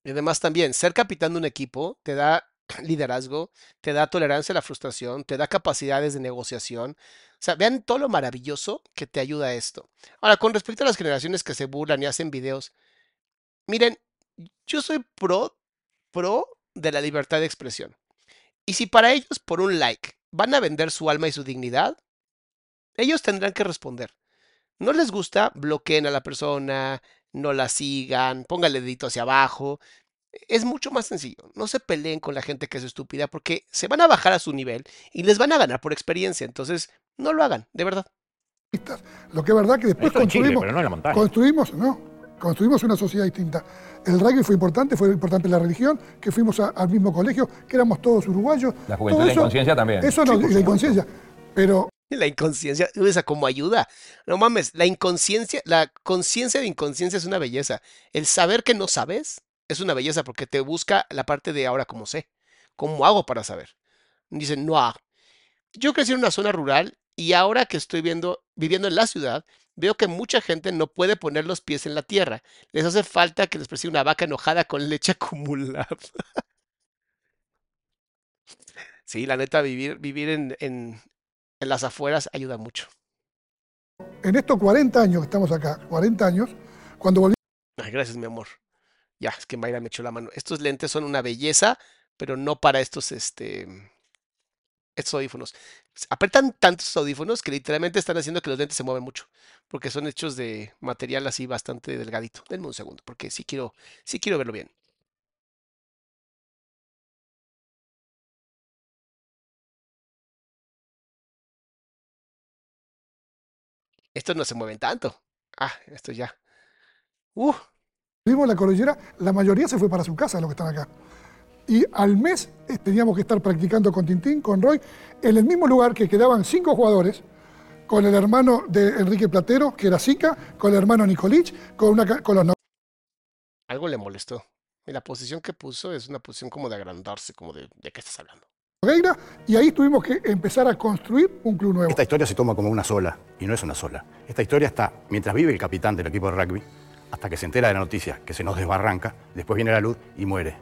Y además también, ser capitán de un equipo te da liderazgo, te da tolerancia a la frustración, te da capacidades de negociación. O sea, vean todo lo maravilloso que te ayuda esto. Ahora, con respecto a las generaciones que se burlan y hacen videos, miren, yo soy pro, pro de la libertad de expresión. Y si para ellos, por un like, van a vender su alma y su dignidad, ellos tendrán que responder. No les gusta, bloqueen a la persona, no la sigan, pónganle dedito hacia abajo. Es mucho más sencillo. No se peleen con la gente que es estúpida porque se van a bajar a su nivel y les van a ganar por experiencia. Entonces, no lo hagan, de verdad. Lo que es verdad que después Chile, construimos, pero no en la montaña. construimos, no, construimos una sociedad distinta. El rugby fue importante, fue importante la religión, que fuimos a- al mismo colegio, que éramos todos uruguayos. La juventud Todo y la eso- inconsciencia también. Eso no, Sí, la inconsciencia. Pero La inconsciencia, esa como ayuda. No mames, la inconsciencia, la conciencia de inconsciencia es una belleza. El saber que no sabes es una belleza porque te busca la parte de ahora como sé. ¿Cómo hago para saber? Dicen, no. Yo crecí en una zona rural y ahora que estoy viendo, viviendo en la ciudad, veo que mucha gente no puede poner los pies en la tierra. Les hace falta que les persiga una vaca enojada con leche acumulada. Sí, la neta, vivir, vivir en, en las afueras ayuda mucho. en estos 40 años que estamos acá, 40 años, cuando volví Ay, gracias, mi amor. Ya, es que Mayra me echó la mano. Estos lentes son una belleza, pero no para estos, este, estos audífonos. Apretan tantos audífonos que literalmente están haciendo que los lentes se mueven mucho, porque son hechos de material así bastante delgadito. Denme un segundo, porque sí quiero, sí quiero verlo bien. Estos no se mueven tanto. Ah, estos ya. Uh, Vimos la cordillera, la mayoría se fue para su casa, los que están acá. Y al mes eh, teníamos que estar practicando con Tintín, con Roy, en el mismo lugar que quedaban cinco jugadores, con el hermano de Enrique Platero, que era Sica, con el hermano Nicolich, con, una, con los algo le molestó. Y la posición que puso es una posición como de agrandarse, como de, ¿de qué estás hablando? Nogueira, y ahí tuvimos que empezar a construir un club nuevo. Esta historia se toma como una sola, y no es una sola. Esta historia está, mientras vive el capitán del equipo de rugby, hasta que se entera de la noticia, que se nos desbarranca, después viene la luz y muere.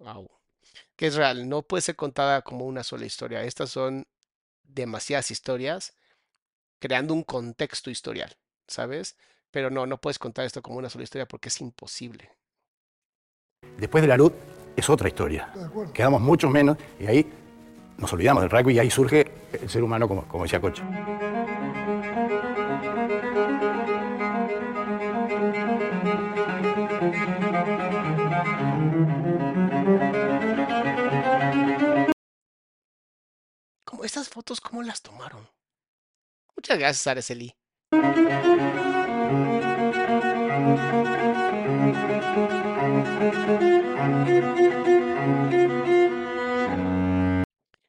Wow. Que es real, no puede ser contada como una sola historia. Estas son demasiadas historias creando un contexto historial, ¿sabes? Pero no, no puedes contar esto como una sola historia porque es imposible. Después de la luz es otra historia. Quedamos muchos menos y ahí nos olvidamos del rugby y ahí surge el ser humano, como, como decía Coche. Como estas fotos, ¿cómo las tomaron? Muchas gracias, Araceli.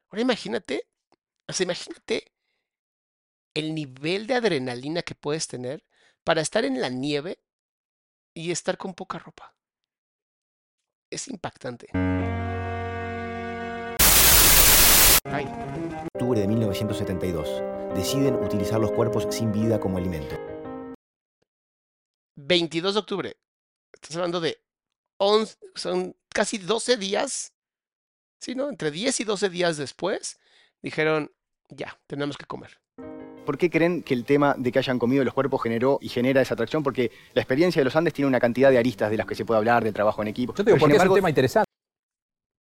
Ahora imagínate, o sea, imagínate el nivel de adrenalina que puedes tener para estar en la nieve y estar con poca ropa. Es impactante. Ay. Octubre de 1972. Deciden utilizar los cuerpos sin vida como alimento. 22 de octubre. Estás hablando de 11, son casi 12 días. Sí, ¿no? Entre 10 y 12 días después, dijeron, ya, tenemos que comer. ¿Por qué creen que el tema de que hayan comido los cuerpos generó y genera esa atracción? Porque la experiencia de los Andes tiene una cantidad de aristas de las que se puede hablar, de trabajo en equipo. Yo te digo, porque sin es un embargo, tema interesante.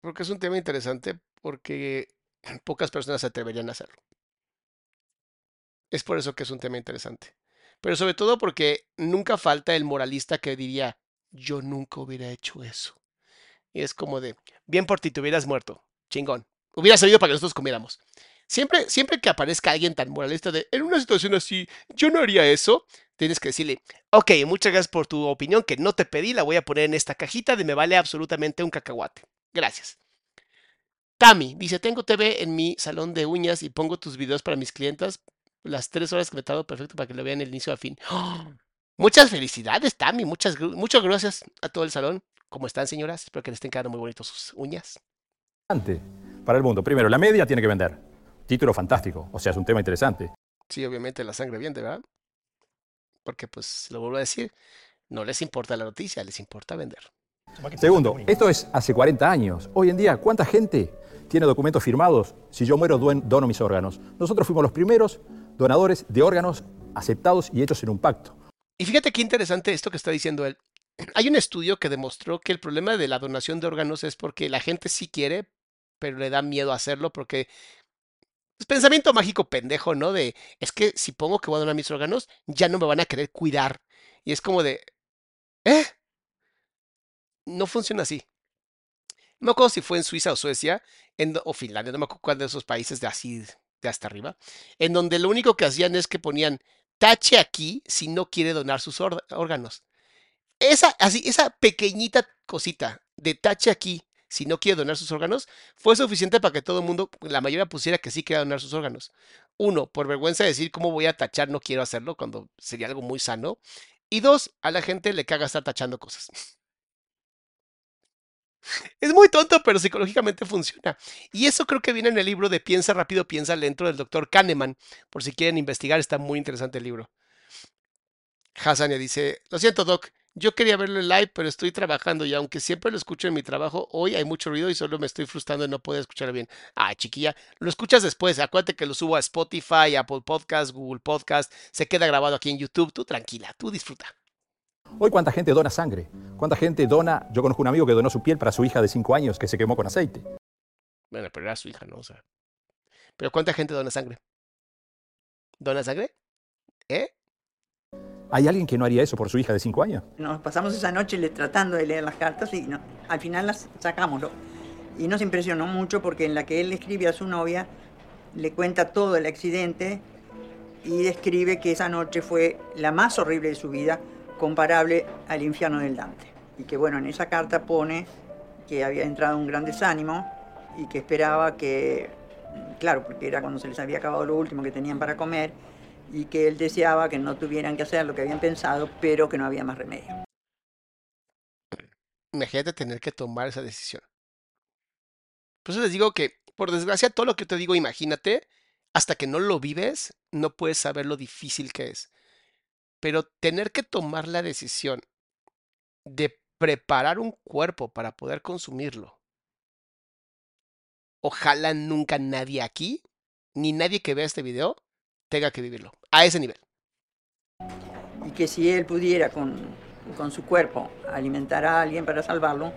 Porque es un tema interesante porque pocas personas se atreverían a hacerlo. Es por eso que es un tema interesante. Pero sobre todo porque nunca falta el moralista que diría, yo nunca hubiera hecho eso. Y es como de, bien por ti, te hubieras muerto. Chingón. Hubiera salido para que nosotros comiéramos. Siempre, siempre que aparezca alguien tan moralista de, en una situación así, yo no haría eso, tienes que decirle, ok, muchas gracias por tu opinión que no te pedí, la voy a poner en esta cajita de me vale absolutamente un cacahuate. Gracias. Tami dice, tengo TV en mi salón de uñas y pongo tus videos para mis clientas. Las tres horas que me tardo perfecto para que lo vean el inicio a fin. ¡Oh! Muchas felicidades, Tami. Muchas, muchas gracias a todo el salón. ¿Cómo están, señoras? Espero que les estén quedando muy bonitos sus uñas. para el mundo. Primero, la media tiene que vender. Título fantástico, o sea, es un tema interesante. Sí, obviamente la sangre viene, ¿verdad? Porque, pues, lo vuelvo a decir, no les importa la noticia, les importa vender. Segundo, esto es hace 40 años. Hoy en día, ¿cuánta gente tiene documentos firmados? Si yo muero, dono mis órganos. Nosotros fuimos los primeros donadores de órganos aceptados y hechos en un pacto. Y fíjate qué interesante esto que está diciendo él. Hay un estudio que demostró que el problema de la donación de órganos es porque la gente sí quiere, pero le da miedo hacerlo porque es pensamiento mágico pendejo, ¿no? De, es que si pongo que voy a donar mis órganos, ya no me van a querer cuidar. Y es como de, ¿eh? No funciona así. No me acuerdo si fue en Suiza o Suecia, en o Finlandia, no me acuerdo cuál de esos países de así, de hasta arriba, en donde lo único que hacían es que ponían tache aquí si no quiere donar sus órganos. esa, así, esa pequeñita cosita de tache aquí, si no quiere donar sus órganos, fue suficiente para que todo el mundo, la mayoría pusiera que sí quería donar sus órganos. Uno, por vergüenza de decir cómo voy a tachar, no quiero hacerlo, cuando sería algo muy sano. Y dos, a la gente le caga estar tachando cosas. Es muy tonto, pero psicológicamente funciona. Y eso creo que viene en el libro de Piensa rápido, piensa lento del doctor Kahneman. Por si quieren investigar, está muy interesante el libro. Hassania dice, lo siento, Doc, yo quería verlo en live, pero estoy trabajando y aunque siempre lo escucho en mi trabajo, hoy hay mucho ruido y solo me estoy frustrando de no poder escucharlo bien. Ah, chiquilla, lo escuchas después. Acuérdate que lo subo a Spotify, Apple Podcast, Google Podcast. Se queda grabado aquí en YouTube. Tú tranquila, tú disfruta. Hoy cuánta gente dona sangre, cuánta gente dona, yo conozco un amigo que donó su piel para su hija de 5 años que se quemó con aceite. Bueno, pero era su hija, ¿no? O sea. Pero ¿cuánta gente dona sangre? ¿Dona sangre? ¿Eh? ¿Hay alguien que no haría eso por su hija de 5 años? Nos pasamos esa noche le- tratando de leer las cartas y no, al final las sacamos. ¿no? Y nos impresionó mucho porque en la que él escribe a su novia, le cuenta todo el accidente y describe que esa noche fue la más horrible de su vida, comparable al infierno del Dante. Y que bueno, en esa carta pone que había entrado un gran desánimo y que esperaba que, claro, porque era cuando se les había acabado lo último que tenían para comer, y que él deseaba que no tuvieran que hacer lo que habían pensado, pero que no había más remedio. Imagínate tener que tomar esa decisión. Por eso les digo que, por desgracia, todo lo que te digo, imagínate, hasta que no lo vives, no puedes saber lo difícil que es. Pero tener que tomar la decisión de preparar un cuerpo para poder consumirlo. Ojalá nunca nadie aquí, ni nadie que vea este video, tenga que vivirlo. A ese nivel. Y que si él pudiera con, con su cuerpo alimentar a alguien para salvarlo,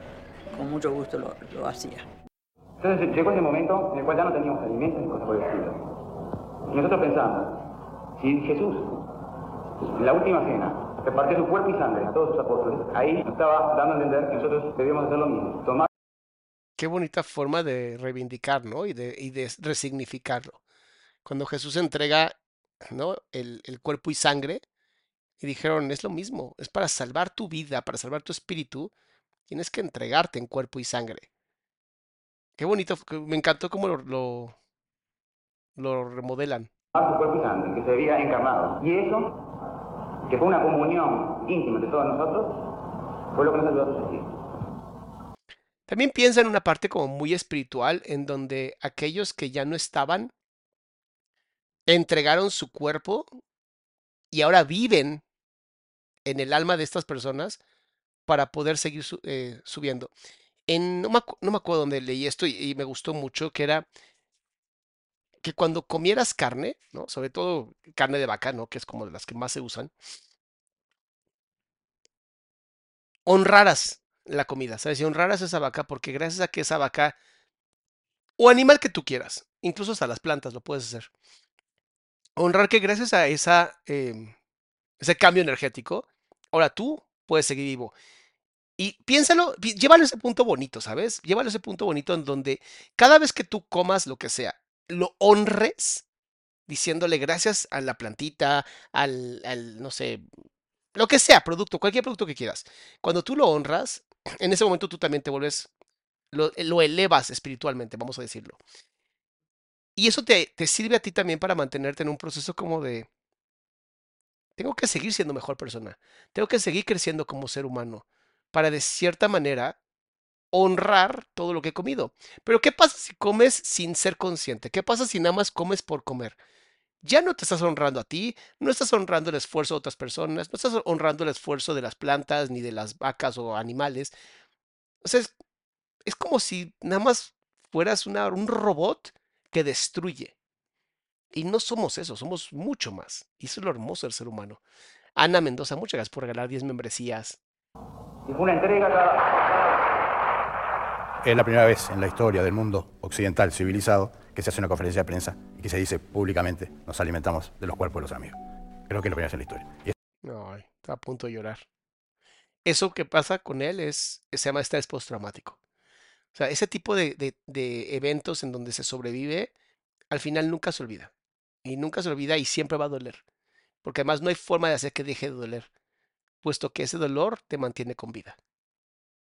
con mucho gusto lo, lo hacía. Entonces llegó ese momento en el cual ya no teníamos alimentos ni cosas por el estilo. Y nosotros pensamos, si Jesús, la última cena, repartió su cuerpo y sangre a todos sus apóstoles, ahí estaba dando a entender que nosotros debíamos hacer lo mismo. Tomar Qué bonita forma de reivindicar, ¿no? Y de, y de resignificarlo. Cuando Jesús entrega, ¿no? El, el cuerpo y sangre, y dijeron, es lo mismo, es para salvar tu vida, para salvar tu espíritu, tienes que entregarte en cuerpo y sangre. Qué bonito, me encantó cómo lo, lo, lo remodelan. su cuerpo y sangre, que se había encarnado. Y eso, que fue una comunión íntima de todos nosotros, fue lo que nos ayudó a subsistir. También piensa en una parte como muy espiritual, en donde aquellos que ya no estaban entregaron su cuerpo y ahora viven en el alma de estas personas para poder seguir eh, subiendo. En, no, me, no me acuerdo dónde leí esto y me gustó mucho, que era que cuando comieras carne, ¿no? Sobre todo carne de vaca, ¿no? Que es como de las que más se usan, honraras la comida, ¿sabes? Y honraras esa vaca porque gracias a que esa vaca, o animal que tú quieras, incluso hasta las plantas lo puedes hacer, honrar que gracias a em, ese cambio energético, ahora tú puedes seguir vivo. Y piénsalo, pi- llévalo a ese punto bonito, ¿sabes? Llévalo a ese punto bonito en donde cada vez que tú comas lo que sea, lo honres diciéndole gracias a la plantita, al, al, no sé, lo que sea, producto, cualquier producto que quieras. Cuando tú lo honras, en ese momento tú también te vuelves, lo, lo elevas espiritualmente, vamos a decirlo. Y eso te, te sirve a ti también para mantenerte en un proceso como de, tengo que seguir siendo mejor persona, tengo que seguir creciendo como ser humano, para de cierta manera honrar todo lo que he comido. Pero ¿qué pasa si comes sin ser consciente? ¿Qué pasa si nada más comes por comer? Ya no te estás honrando a ti, no estás honrando el esfuerzo de otras personas, no estás honrando el esfuerzo de las plantas, ni de las vacas o animales. O sea, es, es como si nada más fueras un robot que destruye. Y no somos eso, somos mucho más. Y eso es lo hermoso del ser humano. Ana Mendoza, muchas gracias por regalar 10 membresías. Fue una entrega cada... Es la primera vez en la historia del mundo occidental civilizado que se hace una conferencia de prensa y que se dice públicamente nos alimentamos de los cuerpos de los amigos. Creo que es la primera vez en la historia. Ay, está a punto de llorar. Eso que pasa con él es, se llama estrés postraumático. O sea, ese tipo de, de- de eventos en donde se sobrevive, al final nunca se olvida. Y nunca se olvida y siempre va a doler. Porque además no hay forma de hacer que deje de doler. puesto que ese dolor te mantiene con vida.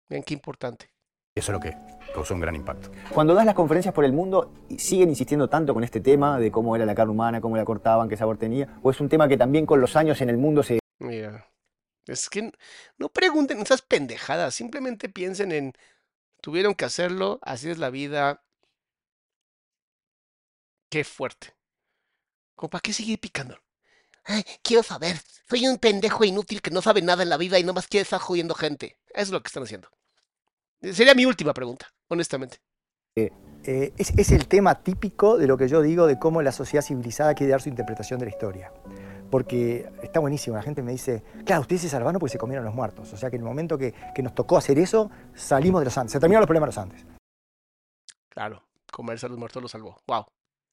Vean qué importante. Eso es lo que causó un gran impacto. Cuando das las conferencias por el mundo, ¿siguen insistiendo tanto con este tema de cómo era la carne humana, cómo la cortaban, qué sabor tenía? ¿O es un tema que también con los años en el mundo se... Mira, es que no pregunten esas pendejadas, simplemente piensen en, tuvieron que hacerlo, así es la vida. Qué fuerte. ¿Cómo para qué seguir picando? Ay, quiero saber, soy un pendejo inútil que no sabe nada en la vida y nomás quiere estar jodiendo gente. Eso es lo que están haciendo. Sería mi última pregunta, honestamente. Eh, es, es el tema típico de lo que yo digo de cómo la sociedad civilizada quiere dar su interpretación de la historia. Porque está buenísimo, la gente me dice, claro, ustedes se salvaron porque se comieron los muertos. O sea que en el momento que, que nos tocó hacer eso, salimos de los Andes. Se terminaron los problemas de los Andes. Claro, comerse a los muertos lo salvó. Wow.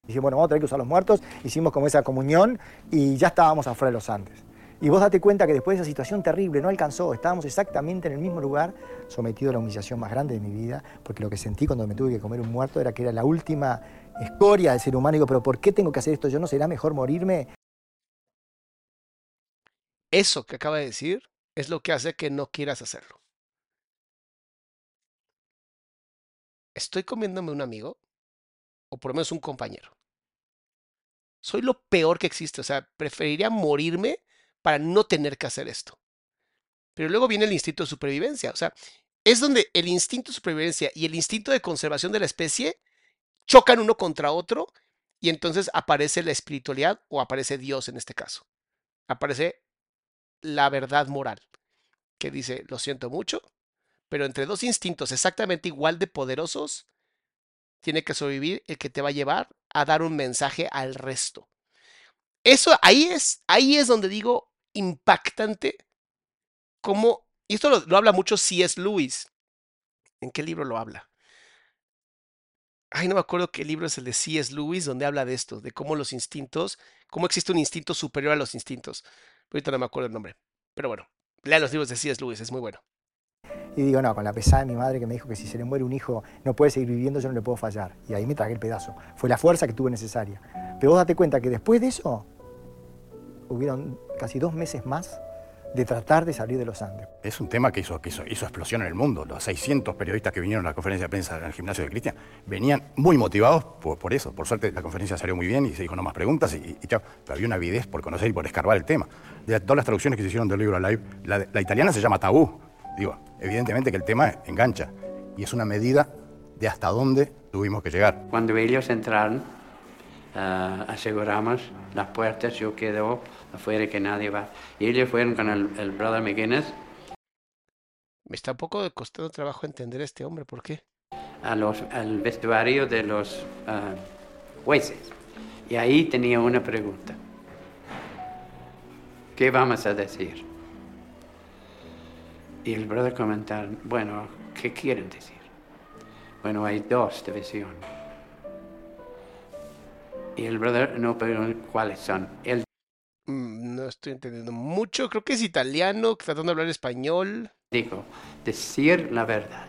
Dije, bueno, vamos a tener que usar los muertos, hicimos como esa comunión y ya estábamos afuera de los Andes. Y vos date cuenta que después de esa situación terrible no alcanzó, estábamos exactamente en el mismo lugar, sometido a la humillación más grande de mi vida, porque lo que sentí cuando me tuve que comer un muerto era que era la última escoria del ser humano. Y digo, pero ¿por qué tengo que hacer esto? ¿Yo no será mejor morirme? Eso que acaba de decir es lo que hace que no quieras hacerlo. Estoy comiéndome un amigo, o por lo menos un compañero. Soy lo peor que existe, o sea, preferiría morirme para no tener que hacer esto. Pero luego viene el instinto de supervivencia, o sea, es donde el instinto de supervivencia y el instinto de conservación de la especie chocan uno contra otro y entonces aparece la espiritualidad o aparece Dios en este caso. Aparece la verdad moral, que dice, lo siento mucho, pero entre dos instintos exactamente igual de poderosos, tiene que sobrevivir el que te va a llevar a dar un mensaje al resto. Eso ahí es, ahí es donde digo impactante cómo, y esto lo, habla mucho C.S. Lewis. ¿En qué libro lo habla? Ay, no me acuerdo qué libro es el de C.S. Lewis, donde habla de esto, de cómo los instintos, cómo existe un instinto superior a los instintos. Ahorita no me acuerdo el nombre. Pero bueno, lea los libros de C.S. Lewis, es muy bueno. Y digo, no, con la pesada de mi madre que me dijo que si se le muere un hijo no puede seguir viviendo, yo no le puedo fallar. Y ahí me tragué el pedazo. Fue la fuerza que tuve necesaria. Pero vos date cuenta que después de eso, hubieron casi dos meses más de tratar de salir de los Andes. Es un tema que hizo, que hizo, hizo explosión en el mundo. Los 600 periodistas que vinieron a la conferencia de prensa en el gimnasio de Cristian venían muy motivados por, por eso. Por suerte la conferencia salió muy bien y se dijo no más preguntas y, y chao. Pero había una avidez por conocer y por escarbar el tema. De todas las traducciones que se hicieron del libro Live, la, la italiana se llama Tabú. Digo, evidentemente que el tema engancha y es una medida de hasta dónde tuvimos que llegar. Cuando ellos entraron, ah, aseguramos las puertas, yo quedo afuera que nadie va. Y ellos fueron con el, el brother McGuinness Me está un poco costando trabajo entender a este hombre, ¿por qué? a los, al vestuario de los ah, jueces. Y ahí tenía una pregunta. ¿Qué vamos a decir? Y el brother comentar, bueno, ¿qué quieren decir? Bueno, hay dos divisiones. Y el brother no preguntó cuáles son. Él Mm, No estoy entendiendo mucho, creo que es italiano, tratando de hablar español. dijo, decir la verdad.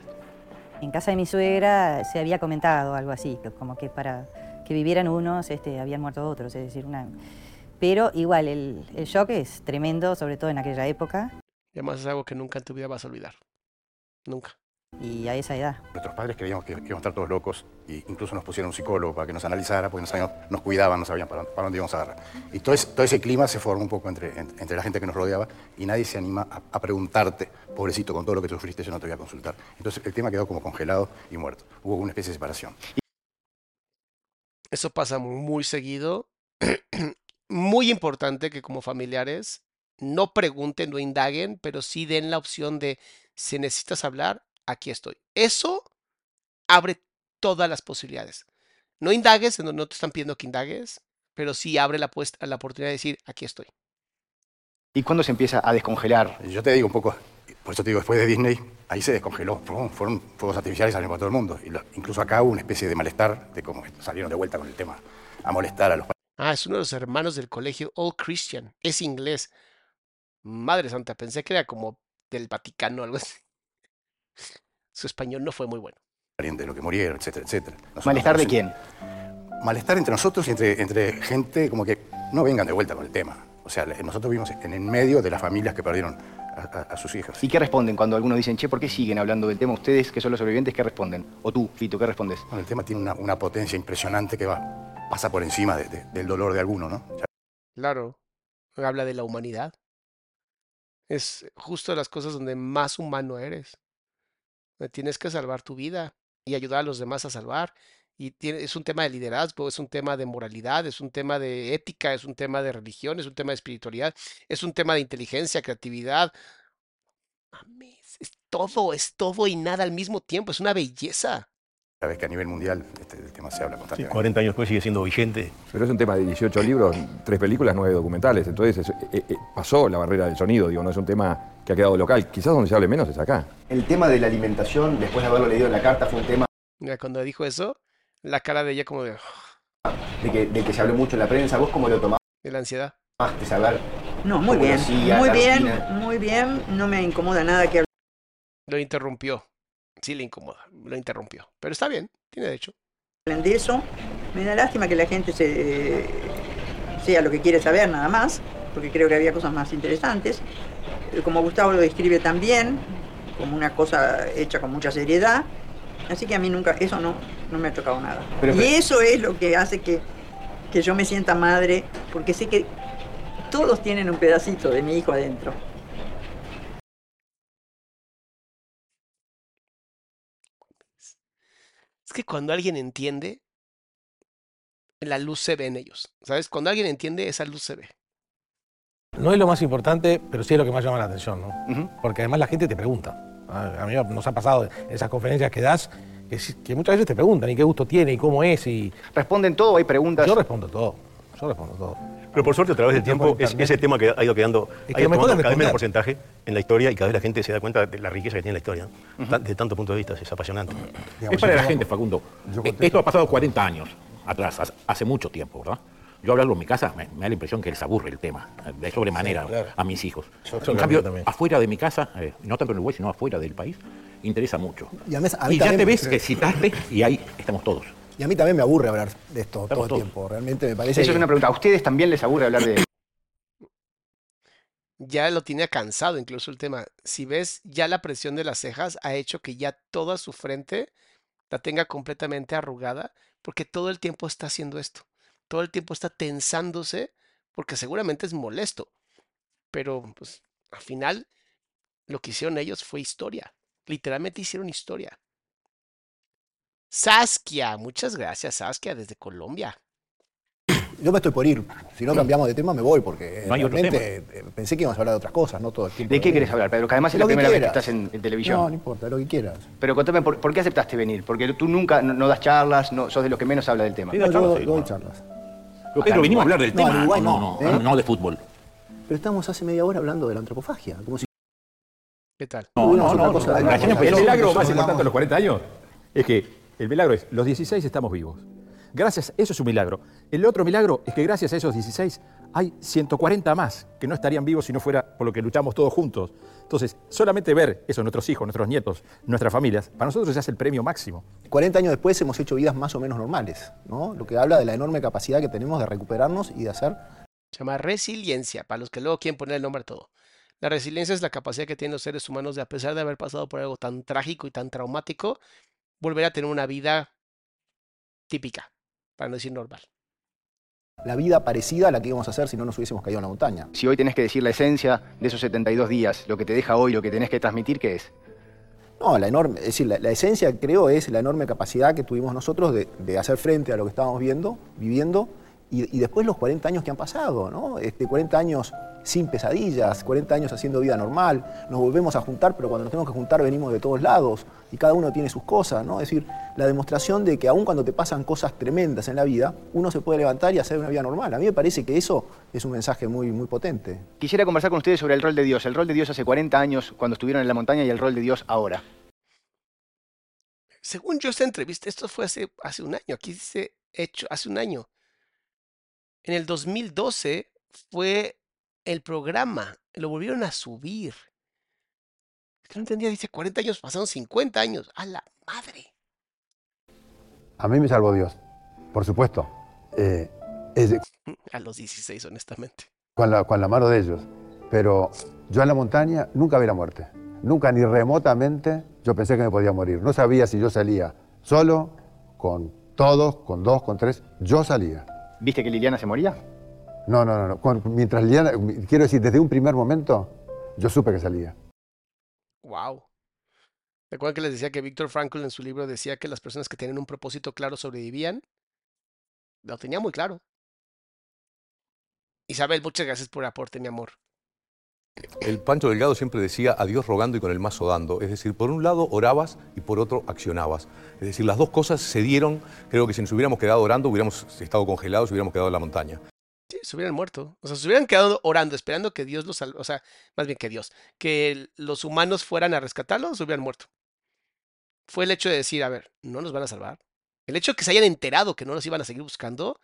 En casa de mi suegra se había comentado algo así, que como que para que vivieran unos este, habían muerto otros, es decir, una... Pero igual, el, el shock es tremendo, sobre todo en aquella época Y además es algo que nunca en tu vida vas a olvidar. Nunca. Y a esa edad. Nuestros padres creíamos que, que íbamos a estar todos locos e incluso nos pusieron un psicólogo para que nos analizara, porque no sabíamos- nos cuidaban, no sabían para, para dónde íbamos a agarrar. Y todo ese, todo ese clima se formó un poco entre, en- entre la gente que nos rodeaba y nadie se anima a, a preguntarte, pobrecito, con todo lo que sufriste, yo no te voy a consultar. Entonces el tema quedó como congelado y muerto. Hubo una especie de separación. Eso pasa muy seguido. muy importante que como familiares no pregunten, no indaguen, pero sí den la opción de si necesitas hablar, aquí estoy. Eso abre todas las posibilidades. No indagues, no, no te están pidiendo que indagues, pero sí abre la, puesta, la oportunidad de decir, aquí estoy. ¿Y cuándo se empieza a descongelar? Yo te digo un poco, por eso te digo, después de Disney, ahí se descongeló. Fueron, fueron fuegos artificiales salieron por todo el mundo. Y lo- incluso acá hubo una especie de malestar de cómo salieron de vuelta con el tema, a molestar a los Ah, es uno de los hermanos del colegio All Christian. Es inglés. Madre santa, pensé que era como del Vaticano o algo así. Su español no fue muy bueno. de los que murieron, etcétera, etcétera. Nosotros ¿Malestar de quién? Malestar entre nosotros y entre, entre gente como que no vengan de vuelta con el tema. O sea, nosotros vivimos en el medio de las familias que perdieron a- a sus hijos. ¿Y qué responden cuando algunos dicen, che, ¿por qué siguen hablando del tema ustedes, que son los sobrevivientes? ¿Qué responden? O tú, Fito, ¿qué respondes? Bueno, el tema tiene una, una potencia impresionante que va, pasa por encima de- de- del dolor de alguno, ¿no? Ya- Claro, habla de la humanidad. Es justo de las cosas donde más humano eres. Donde Tienes que salvar tu vida y ayudar a los demás a salvar. Y tiene- es un tema de liderazgo, es un tema de moralidad, es un tema de ética, es un tema de religión, es un tema de espiritualidad, es un tema de inteligencia, creatividad. Mames, es todo, es todo y nada al mismo tiempo, es una belleza. Sabes que a nivel mundial este, el tema se habla Sí, constantemente. 40 años después sigue siendo vigente. Pero es un tema de 18 libros, tres películas, nueve documentales. Entonces es- eh, eh, pasó la barrera del sonido, digo, no es un tema que ha quedado local. Quizás donde se hable menos es acá. El tema de la alimentación, después de haberlo leído en la carta, fue un tema Mira, cuando dijo eso, la cara de ella como de, de que, de que se habló mucho en la prensa. ¿Vós cómo lo tomaste? de la ansiedad. Saber No, muy bien, hacía, muy bien, rutina. muy bien. No me incomoda nada que Lo interrumpió. Sí le incomoda, lo interrumpió. Pero está bien, tiene derecho. de eso. Me da lástima que la gente se, sea lo que quiere saber nada más, porque creo que había cosas más interesantes. Eh, Como Gustavo lo describe también, como una cosa hecha con mucha seriedad. Así que a mí nunca, eso no, no me ha tocado nada. Pero- y eso es lo que hace que, que yo me sienta madre, porque sé que todos tienen un pedacito de mi hijo adentro. Que cuando alguien entiende, la luz se ve en ellos. ¿Sabes? Cuando alguien entiende, esa luz se ve. No es lo más importante, pero sí es lo que más llama la atención, ¿no? Porque además la gente te pregunta. A a mí nos ha pasado en esas conferencias que das, que, que muchas veces te preguntan, ¿y qué gusto tiene? ¿Y cómo es? Y... ¿Responden todo? ¿Hay preguntas? Yo respondo todo. Yo respondo todo. Pero por suerte, a través del tiempo, es, ese tema que ha ido quedando, Es ha ido tomando cada vez menos porcentaje en la historia y cada vez la gente se da cuenta de la riqueza que tiene la historia. De tanto punto de vista, es apasionante. Es para la gente, Facundo. Eh, Esto ha pasado 40 años atrás, hace- mucho tiempo, ¿verdad? Yo hablarlo en mi casa, me, me da la impresión que les aburre el tema, de sobremanera Sí, claro. a mis hijos. Yo en cambio, también. afuera de mi casa, eh, no tanto en Uruguay, sino afuera del país, interesa mucho. Y a mí- a mí ya te ves que citaste y ahí estamos todos. Y a mí también me aburre hablar de esto todo el todos. tiempo. Realmente me parece Eso es que- una pregunta. ¿A ustedes también les aburre hablar de Ya lo tenía cansado incluso el tema. Si ves, ya la presión de las cejas ha hecho que ya toda su frente la tenga completamente arrugada, porque todo el tiempo está haciendo esto. Todo el tiempo está tensándose, porque seguramente es molesto. Pero, pues, al final, lo que hicieron ellos fue historia. Literalmente hicieron historia. Saskia, muchas gracias, Saskia, desde Colombia. Yo me estoy por ir. Si no cambiamos de tema, me voy, porque eh, No realmente eh, pensé que íbamos a hablar de otras cosas, no todo el tiempo. ¿De qué querés hablar, Pedro? Que además es Lo la que primera vez que estás en, en televisión. No, no importa, lo que quieras. Pero contame, ¿por, por qué aceptaste venir? Porque tú nunca no, no das charlas, no, sos de los que menos habla del tema. Charlas, yo sí, doy bueno. charlas. Pero Pedro, venimos a hablar del tema, Uruguay no, no, no, ¿eh? no de fútbol. Pero estamos hace media hora hablando de la antropofagia. Como si ¿Qué tal? No, no, no, El milagro más importante de los 40 años es que el milagro es, los 16 estamos vivos. Gracias, eso es un milagro. El otro milagro es que gracias a esos 16 hay 140 más que no estarían vivos si no fuera por lo que luchamos todos juntos. Entonces, solamente ver eso, nuestros hijos, nuestros nietos, nuestras familias, para nosotros ya es el premio máximo. 40 años después hemos hecho vidas más o menos normales, ¿no? Lo que habla de la enorme capacidad que tenemos de recuperarnos y de hacer Se llama resiliencia, para los que luego quieren poner el nombre a todo. La resiliencia es la capacidad que tienen los seres humanos de, a pesar de haber pasado por algo tan trágico y tan traumático, volver a tener una vida típica, para no decir normal. la vida parecida a la que íbamos a hacer si no nos hubiésemos caído en la montaña. Si hoy tenés que decir la esencia de esos 72 días, lo que te deja hoy, lo que tenés que transmitir, ¿qué es? No, la enorme, es decir, la, la esencia creo es la enorme capacidad que tuvimos nosotros de, de hacer frente a lo que estábamos viendo, viviendo, y, y después los 40 años que han pasado, ¿no? Este, 40 años sin pesadillas, 40 años haciendo vida normal, nos volvemos a juntar, pero cuando nos tenemos que juntar venimos de todos lados, y cada uno tiene sus cosas, ¿no? Es decir, la demostración de que aun cuando te pasan cosas tremendas en la vida, uno se puede levantar y hacer una vida normal. A mí me parece que eso es un mensaje muy, muy potente. Quisiera conversar con ustedes sobre el rol de Dios. El rol de Dios hace 40 años cuando estuvieron en la montaña y el rol de Dios ahora. Según yo, esta entrevista, esto fue hace, hace un año, aquí dice hecho hace un año. En el 2012 fue el programa, lo volvieron a subir. Es que no entendía, dice 40 años, pasaron 50 años. A la madre. A mí me salvó Dios, por supuesto. Eh, de- A los 16, honestamente. con, la, con la mano de ellos. Pero yo en la montaña nunca vi la muerte. Nunca ni remotamente yo pensé que me podía morir. No sabía si yo salía solo, con todos, con dos, con tres. Yo salía. ¿Viste que Liliana se moría? No, no, no. no. Mientras Liliana, quiero decir, desde un primer momento, yo supe que salía. Wow. ¿Recuerdan que les decía que Víctor Frankl en su libro decía que las personas que tienen un propósito claro sobrevivían? Lo tenía muy claro. Isabel, muchas gracias por el aporte, mi amor. El Pancho Delgado siempre decía a Dios rogando y con el mazo dando. Es decir, por un lado orabas y por otro accionabas. Es decir, las dos cosas se dieron. Creo que si nos hubiéramos quedado orando, hubiéramos estado congelados y hubiéramos quedado en la montaña. Sí, se hubieran muerto. O sea, se hubieran quedado orando, esperando que Dios los salve. O sea, más bien que Dios. Que los humanos fueran a rescatarlos, se hubieran muerto. Fue el hecho de decir, a ver, no nos van a salvar. El hecho de que se hayan enterado que no los iban a seguir buscando,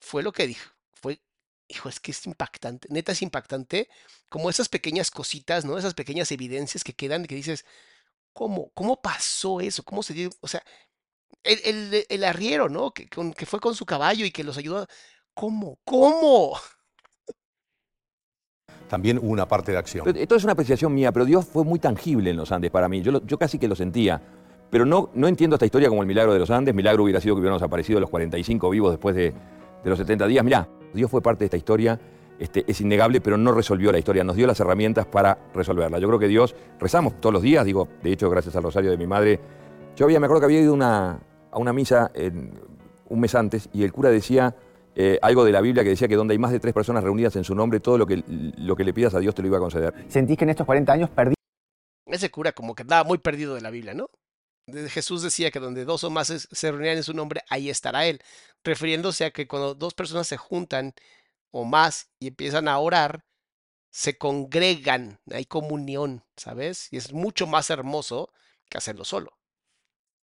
fue lo que dijo. Hijo, es que es impactante. Neta es impactante. Como esas pequeñas cositas, ¿no? Esas pequeñas evidencias que quedan que dices, ¿cómo? ¿Cómo pasó eso? ¿Cómo se dio? O sea, el, el- el arriero, ¿no? Que, con- que fue con su caballo y que los ayudó. ¿Cómo? ¿Cómo? También hubo una parte de acción. Pero Esto es una apreciación mía, pero Dios fue muy tangible en los Andes para mí. Yo, lo- yo casi que lo sentía. Pero no, no entiendo esta historia como el milagro de los Andes. Milagro hubiera sido que hubiéramos aparecido los 45 vivos después de, de los 70 días. Mirá, Dios fue parte de esta historia. Este, es innegable, pero no resolvió la historia. Nos dio las herramientas para resolverla. Yo creo que Dios, rezamos todos los días, digo, de hecho, gracias al rosario de mi madre. Yo había, me acuerdo que había ido a una, a una misa en- un mes antes y el cura decía eh, algo de la Biblia que decía que donde hay más de tres personas reunidas en su nombre, todo lo que, lo que le pidas a Dios te lo iba a conceder. ¿Sentís que en estos 40 años perdí? Ese cura como que andaba muy perdido de la Biblia, ¿no? Jesús decía que donde dos o más se reunían en su nombre, ahí estará Él, refiriéndose a que cuando dos personas se juntan o más y empiezan a orar, se congregan, hay comunión, ¿sabes? Y es mucho más hermoso que hacerlo solo.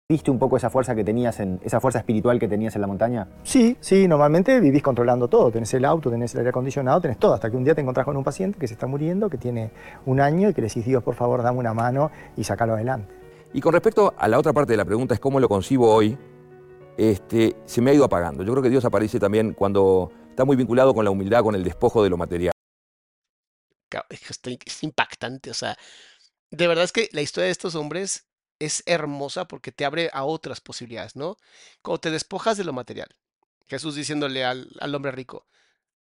¿Viste un poco esa fuerza que tenías en esa fuerza espiritual que tenías en la montaña? Sí, sí, normalmente vivís controlando todo. Tenés el auto, tenés el aire acondicionado, tenés todo. Hasta que un día te encontrás con un paciente que se está muriendo, que tiene un año y que le decís, Dios, por favor, dame una mano y sacalo adelante. Y con respecto a la otra parte de la pregunta, es cómo lo concibo hoy, este, se me ha ido apagando. Yo creo que Dios aparece también cuando está muy vinculado con la humildad, con el despojo de lo material. Es impactante, o sea, de verdad es que la historia de estos hombres es hermosa porque te abre a otras posibilidades, ¿no? Cuando te despojas de lo material, Jesús diciéndole al, al hombre rico,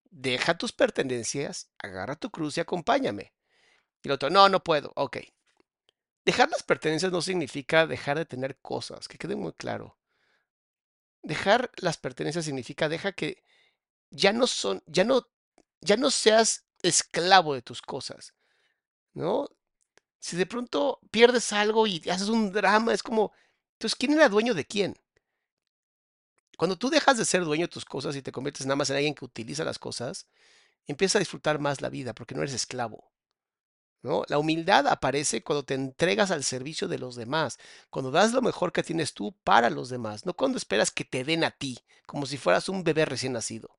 deja tus pertenencias, agarra tu cruz y acompáñame. Y el otro, no, no puedo, ok. Dejar las pertenencias no significa dejar de tener cosas, que quede muy claro. Dejar las pertenencias significa deja que ya no son, ya no, ya no seas esclavo de tus cosas, ¿no? Si de pronto pierdes algo y haces un drama, es como, entonces, ¿quién era dueño de quién? Cuando tú dejas de ser dueño de tus cosas y te conviertes nada más en alguien que utiliza las cosas, empiezas a disfrutar más la vida porque no eres esclavo. ¿No? La humildad aparece cuando te entregas al servicio de los demás, cuando das lo mejor que tienes tú para los demás, no cuando esperas que te den a ti, como si fueras un bebé recién nacido.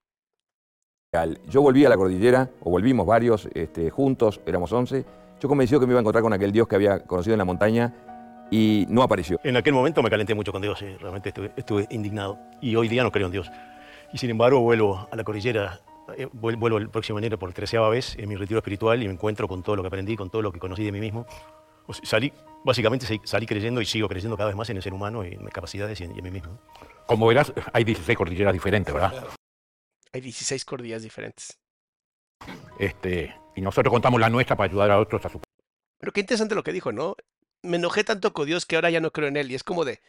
Yo volví a la cordillera, o volvimos varios este, juntos, éramos 11. Yo convencido que me iba a encontrar con aquel Dios que había conocido en la montaña y no apareció. En aquel momento me calenté mucho con Dios, sí, realmente estuve, estuve indignado. Y hoy día no creo en Dios. Y sin embargo vuelvo a la cordillera, eh, vuel- vuelvo el próximo enero por treceava vez en mi retiro espiritual y me encuentro con todo lo que aprendí, con todo lo que conocí de mí mismo. O sea, salí, básicamente salí creyendo y sigo creyendo cada vez más en el ser humano y en mis capacidades y en, y en mí mismo. Como verás, hay 16 cordilleras diferentes, ¿verdad? Hay 16 cordillas diferentes. Este, y nosotros contamos la nuestra para ayudar a otros a su... Pero qué interesante lo que dijo, ¿no? Me enojé tanto con Dios que ahora ya no creo en Él. Y es como de,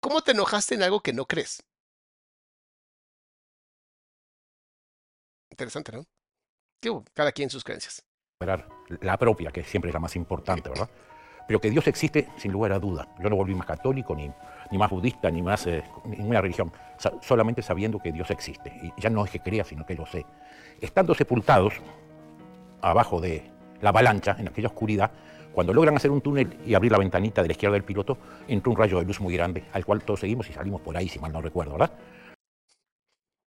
¿cómo te enojaste en algo que no crees? Interesante, ¿no? Digo, cada quien sus creencias. la propia, que siempre es la más importante, ¿verdad? Pero que Dios existe sin lugar a duda. Yo no volví más católico, ni, ni más budista, ni más eh, ninguna religión, sa- solamente sabiendo que Dios existe. Y ya no es que crea, sino que lo sé. Estando sepultados abajo de la avalancha, en aquella oscuridad, cuando logran hacer un túnel y abrir la ventanita de la izquierda del piloto, entró un rayo de luz muy grande, al cual todos seguimos y salimos por ahí, si mal no recuerdo, ¿verdad?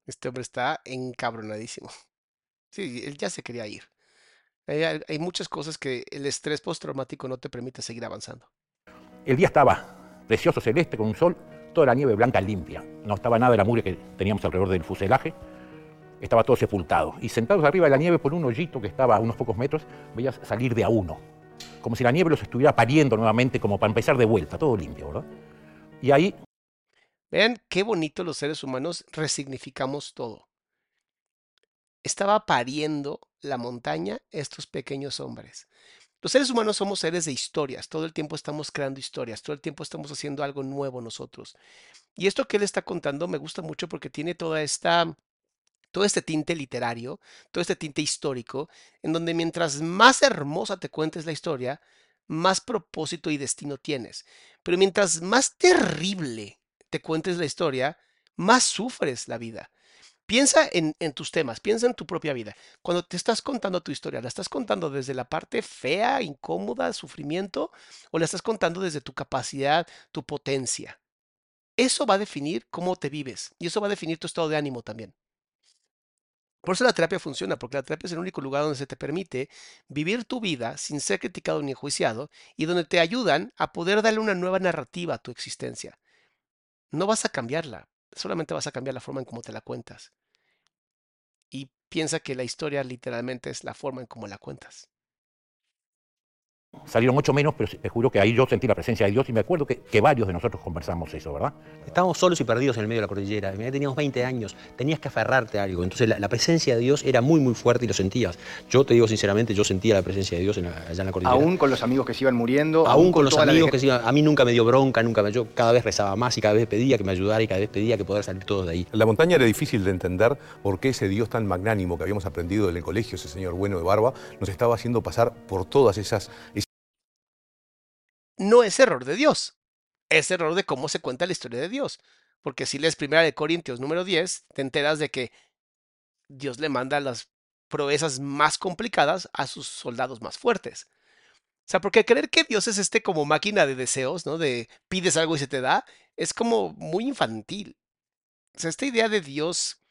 Este hombre está encabronadísimo. Sí, él ya se quería ir. Hay, hay- muchas cosas que el estrés postraumático no te permite seguir avanzando. El día estaba precioso celeste con un sol, toda la nieve blanca limpia. No estaba nada de la mugre que teníamos alrededor del fuselaje. estaba todo sepultado. Y sentados arriba de la nieve por un hoyito que estaba a unos pocos metros, veías salir de a uno. Como si la nieve los estuviera pariendo nuevamente, como para empezar de vuelta, todo limpio, ¿verdad? Y ahí Vean qué bonito los seres humanos resignificamos todo. Estaba pariendo la montaña estos pequeños hombres. Los seres humanos somos seres de historias, todo el tiempo estamos creando historias, todo el tiempo estamos haciendo algo nuevo nosotros. Y esto que él está contando me gusta mucho porque tiene toda esta todo este tinte literario, todo este tinte histórico, en donde mientras más hermosa te cuentes la historia, más propósito y destino tienes. Pero mientras más terrible te cuentes la historia, más sufres la vida. Piensa en, tus temas, piensa en tu propia vida. Cuando te estás contando tu historia, ¿la estás contando desde la parte fea, incómoda, sufrimiento, o la estás contando desde tu capacidad, tu potencia? Eso va a definir cómo te vives y eso va a definir tu estado de ánimo también. Por eso la terapia funciona, porque la terapia es el único lugar donde se te permite vivir tu vida sin ser criticado ni enjuiciado y donde te ayudan a poder darle una nueva narrativa a tu existencia. No vas a cambiarla, solamente vas a cambiar la forma en cómo te la cuentas. Y piensa que la historia literalmente es la forma en cómo la cuentas. Salieron ocho menos, pero te juro que ahí yo sentí la presencia de Dios y me acuerdo que, que, varios de nosotros conversamos eso, ¿verdad? Estábamos solos y perdidos en el medio de la cordillera. Teníamos 20 años, tenías que aferrarte a algo. Entonces la, la, presencia de Dios era muy, muy fuerte y lo sentías. Yo te digo sinceramente, yo sentía la presencia de Dios en la, allá en la cordillera. Aún con los amigos que se iban muriendo. Aún, aún con, con los amigos que se iban. A mí nunca me dio bronca, nunca me. Yo cada vez rezaba más y cada vez pedía que me ayudara y cada vez pedía que poder salir todos de ahí. La montaña era difícil de entender por qué ese Dios tan magnánimo que habíamos aprendido en el colegio, ese señor bueno de barba, nos estaba haciendo pasar por todas esas no es error de Dios, es error de cómo se cuenta la historia de Dios. Porque si lees Primera de Corintios número 10, te enteras de que Dios le manda las proezas más complicadas a sus soldados más fuertes. O sea, porque creer que Dios es este como máquina de deseos, ¿no? De pides algo y se te da, es como muy infantil. O sea, esta idea de Dios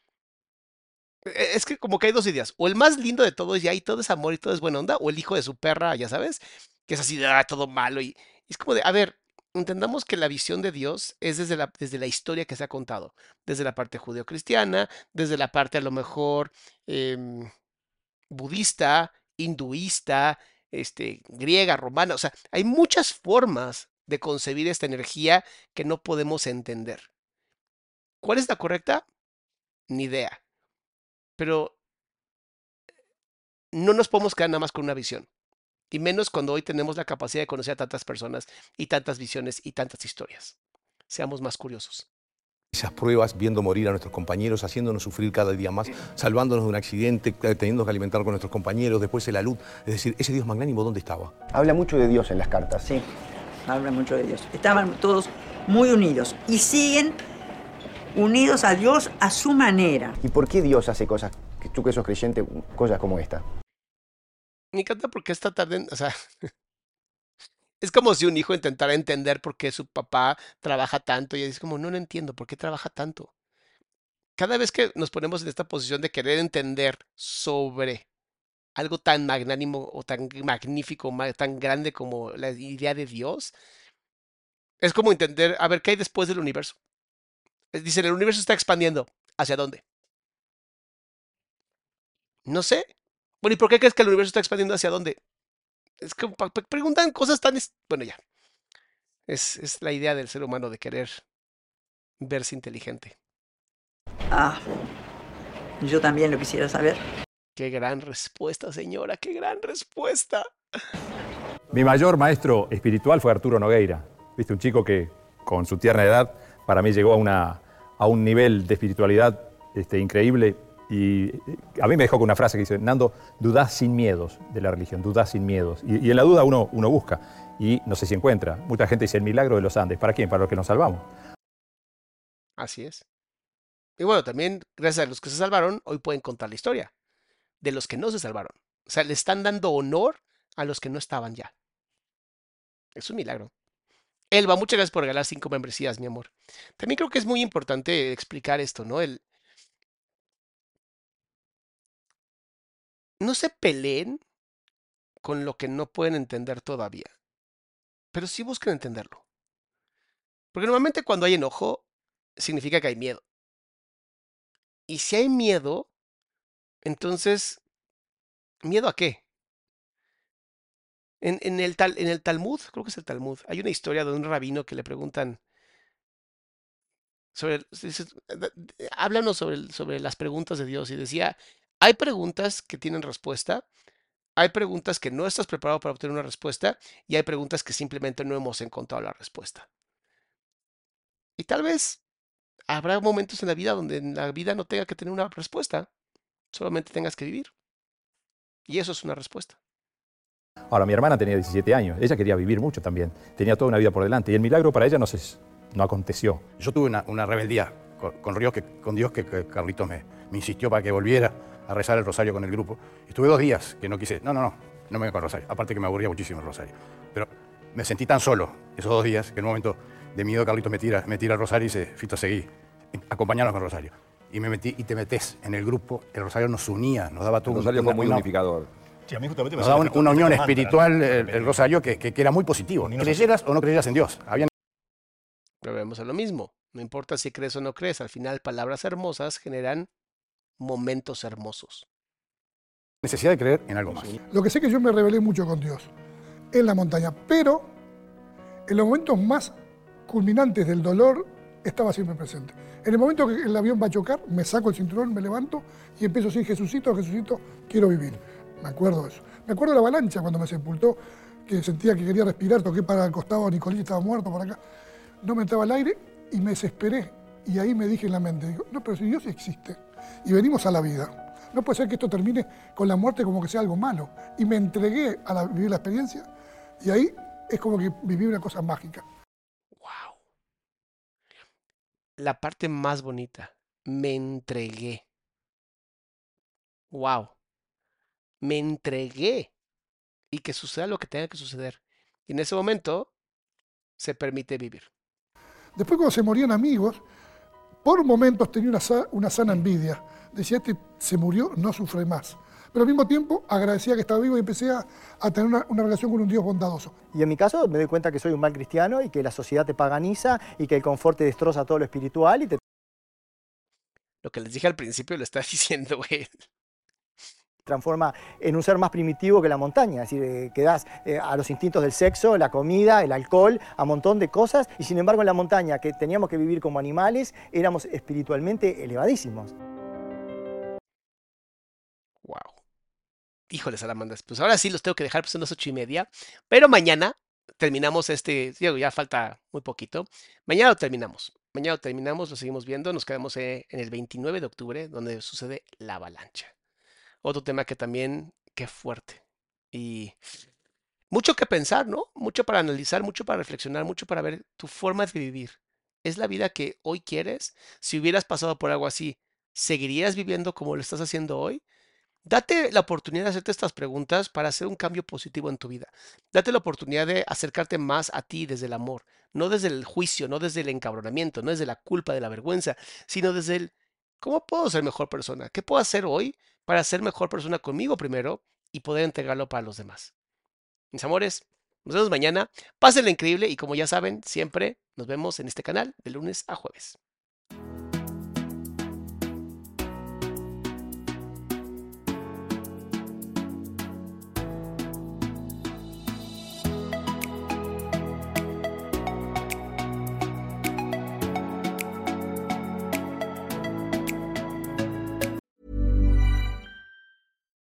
e-, es que como que hay dos ideas. O el más lindo de todos, y ahí todo es amor y todo es buena onda, o el hijo de su perra, ya sabes, que es así ah, todo malo y, es como de, a ver, entendamos que la visión de Dios es desde la, desde la historia que se ha contado, desde la parte judeocristiana, desde la parte a lo mejor eh, budista, hinduista, este, griega, romana. O sea, hay muchas formas de concebir esta energía que no podemos entender. ¿Cuál es la correcta? Ni idea. Pero no nos podemos quedar nada más con una visión. Y menos cuando hoy tenemos la capacidad de conocer a tantas personas y tantas visiones y tantas historias. Seamos más curiosos. Esas pruebas, viendo morir a nuestros compañeros, haciéndonos sufrir cada día más, salvándonos de un accidente, teniendo que alimentar con nuestros compañeros, después de la luz. Es decir, ese Dios magnánimo, ¿dónde estaba? Habla mucho de Dios en las cartas. Sí, habla mucho de Dios. Estaban todos muy unidos y siguen unidos a Dios a su manera. ¿Y por qué Dios hace cosas, tú que sos creyente, cosas como esta? Me encanta porque esta tarde, o sea, es como si un hijo intentara entender por qué su papá trabaja tanto y es como, no, no entiendo, ¿por qué trabaja tanto? Cada vez que nos ponemos en esta posición de querer entender sobre algo tan magnánimo o tan magnífico, tan grande como la idea de Dios, es como entender, a ver, ¿qué hay después del universo? Dicen, el universo está expandiendo. ¿Hacia dónde? No sé. Bueno, ¿y por qué crees que el universo está expandiendo hacia dónde? Es que preguntan cosas tan... Bueno, ya. Es, es la idea del ser humano de querer verse inteligente. Ah, yo también lo quisiera saber. Qué gran respuesta, señora, qué gran respuesta. Mi mayor maestro espiritual fue Arturo Nogueira. Viste, un chico que con su tierna edad para mí llegó a, una, a un nivel de espiritualidad este, increíble y a mí me dejó con una frase que dice, Nando, dudás sin miedos de la religión, dudás sin miedos. Y, en la duda uno, uno busca y no sé si encuentra. Mucha gente dice el milagro de los Andes. ¿Para quién? Para los que nos salvamos. Así es. Y bueno, también gracias a los que se salvaron, hoy pueden contar la historia de los que no se salvaron. O sea, le están dando honor a los que no estaban ya. Es un milagro. Elba, muchas gracias por regalar cinco membresías, mi amor. También creo que es muy importante explicar esto, ¿no? El, no se peleen con lo que no pueden entender todavía, pero sí busquen entenderlo. Porque normalmente cuando hay enojo, significa que hay miedo. Y si hay miedo, Entonces, ¿miedo a qué? En, el en el Talmud, creo que es el Talmud, hay una historia de un rabino que le preguntan sobre, háblanos sobre, sobre las preguntas de Dios y decía, hay preguntas que tienen respuesta, hay preguntas que no estás preparado para obtener una respuesta y hay preguntas que simplemente no hemos encontrado la respuesta. Y tal vez habrá momentos en la vida donde en la vida no tenga que tener una respuesta, solamente tengas que vivir. Y eso es una respuesta. Ahora, mi hermana tenía 17 años, ella quería vivir mucho también, tenía toda una vida por delante y el milagro para ella no, se, no aconteció. Yo tuve una, una rebeldía con, con, Dios que, con Dios que, que Carlitos me, me, insistió para que volviera a rezar el rosario con el grupo. Estuve dos días que no quise, no, no, no, no me voy con el rosario, aparte que me aburría muchísimo el rosario. Pero me sentí tan solo esos dos días que en un momento de miedo Carlitos me tira, me tira el rosario y dice, Fito, seguí, acompañarnos con el rosario. Y me metí y te metes en el grupo, el rosario nos unía, nos daba todo el rosario un, fue muy una, unificador. Sí, a mí justamente me nos daba una, una unión espiritual el, el, rosario que, que, que, era muy positivo. Creyeras o no creyeras en Dios. Habían... Volvemos a lo mismo. No importa si crees o no crees, al final palabras hermosas generan momentos hermosos. Necesidad de creer en algo más. Lo que sé es que yo me rebelé mucho con Dios en la montaña, pero en los momentos más culminantes del dolor estaba siempre presente. En el momento que el avión va a chocar, me saco el cinturón, me levanto y empiezo a decir, Jesucito, Jesucito, quiero vivir. Me acuerdo de eso. Me acuerdo de la avalancha cuando me sepultó, que sentía que quería respirar, toqué para el costado, Nicolás estaba muerto por acá. No me entraba el aire y me desesperé. Y ahí me dije en la mente, digo, no, pero si Dios existe y venimos a la vida, no puede ser que esto termine con la muerte como que sea algo malo. Y me entregué a la, vivir la experiencia y ahí es como que viví una cosa mágica. ¡Wow! La parte más bonita, me entregué. ¡Wow! Me entregué y que suceda lo que tenga que suceder. Y en ese momento se permite vivir. Después cuando se morían amigos, por momentos tenía una, una sana envidia. Decía, este se murió, no sufre más. Pero al mismo tiempo agradecía que estaba vivo y empecé a, a tener una, una, relación con un Dios bondadoso. Y en mi caso me doy cuenta que soy un mal cristiano y que la sociedad te paganiza y que el confort te destroza todo lo espiritual y te... Lo que les dije al principio lo está diciendo él transforma en un ser más primitivo que la montaña, es decir, que das eh, a los instintos del sexo, la comida, el alcohol, a un montón de cosas, y sin embargo en la montaña, que teníamos que vivir como animales, éramos espiritualmente elevadísimos. Wow. Híjole, salamandas, pues ahora sí los tengo que dejar, pues son las ocho y media, pero mañana terminamos este, digo, ya falta muy poquito, mañana lo terminamos, mañana lo terminamos, lo seguimos viendo, nos quedamos eh, en el 29 de octubre, donde sucede la avalancha. Otro tema que también, qué fuerte. Y mucho que pensar, ¿no? Mucho para analizar, mucho para reflexionar, mucho para ver tu forma de vivir. ¿Es la vida que hoy quieres? Si hubieras pasado por algo así, ¿seguirías viviendo como lo estás haciendo hoy? Date la oportunidad de hacerte estas preguntas para hacer un cambio positivo en tu vida. Date la oportunidad de acercarte más a ti desde el amor, no desde el juicio, no desde el encabronamiento, no desde la culpa, de la vergüenza, sino desde el ¿cómo puedo ser mejor persona? ¿Qué puedo hacer hoy para ser mejor persona conmigo primero y poder entregarlo para los demás. Mis amores, nos vemos mañana. Pásenla increíble y como ya saben, siempre nos vemos en este canal de lunes a jueves.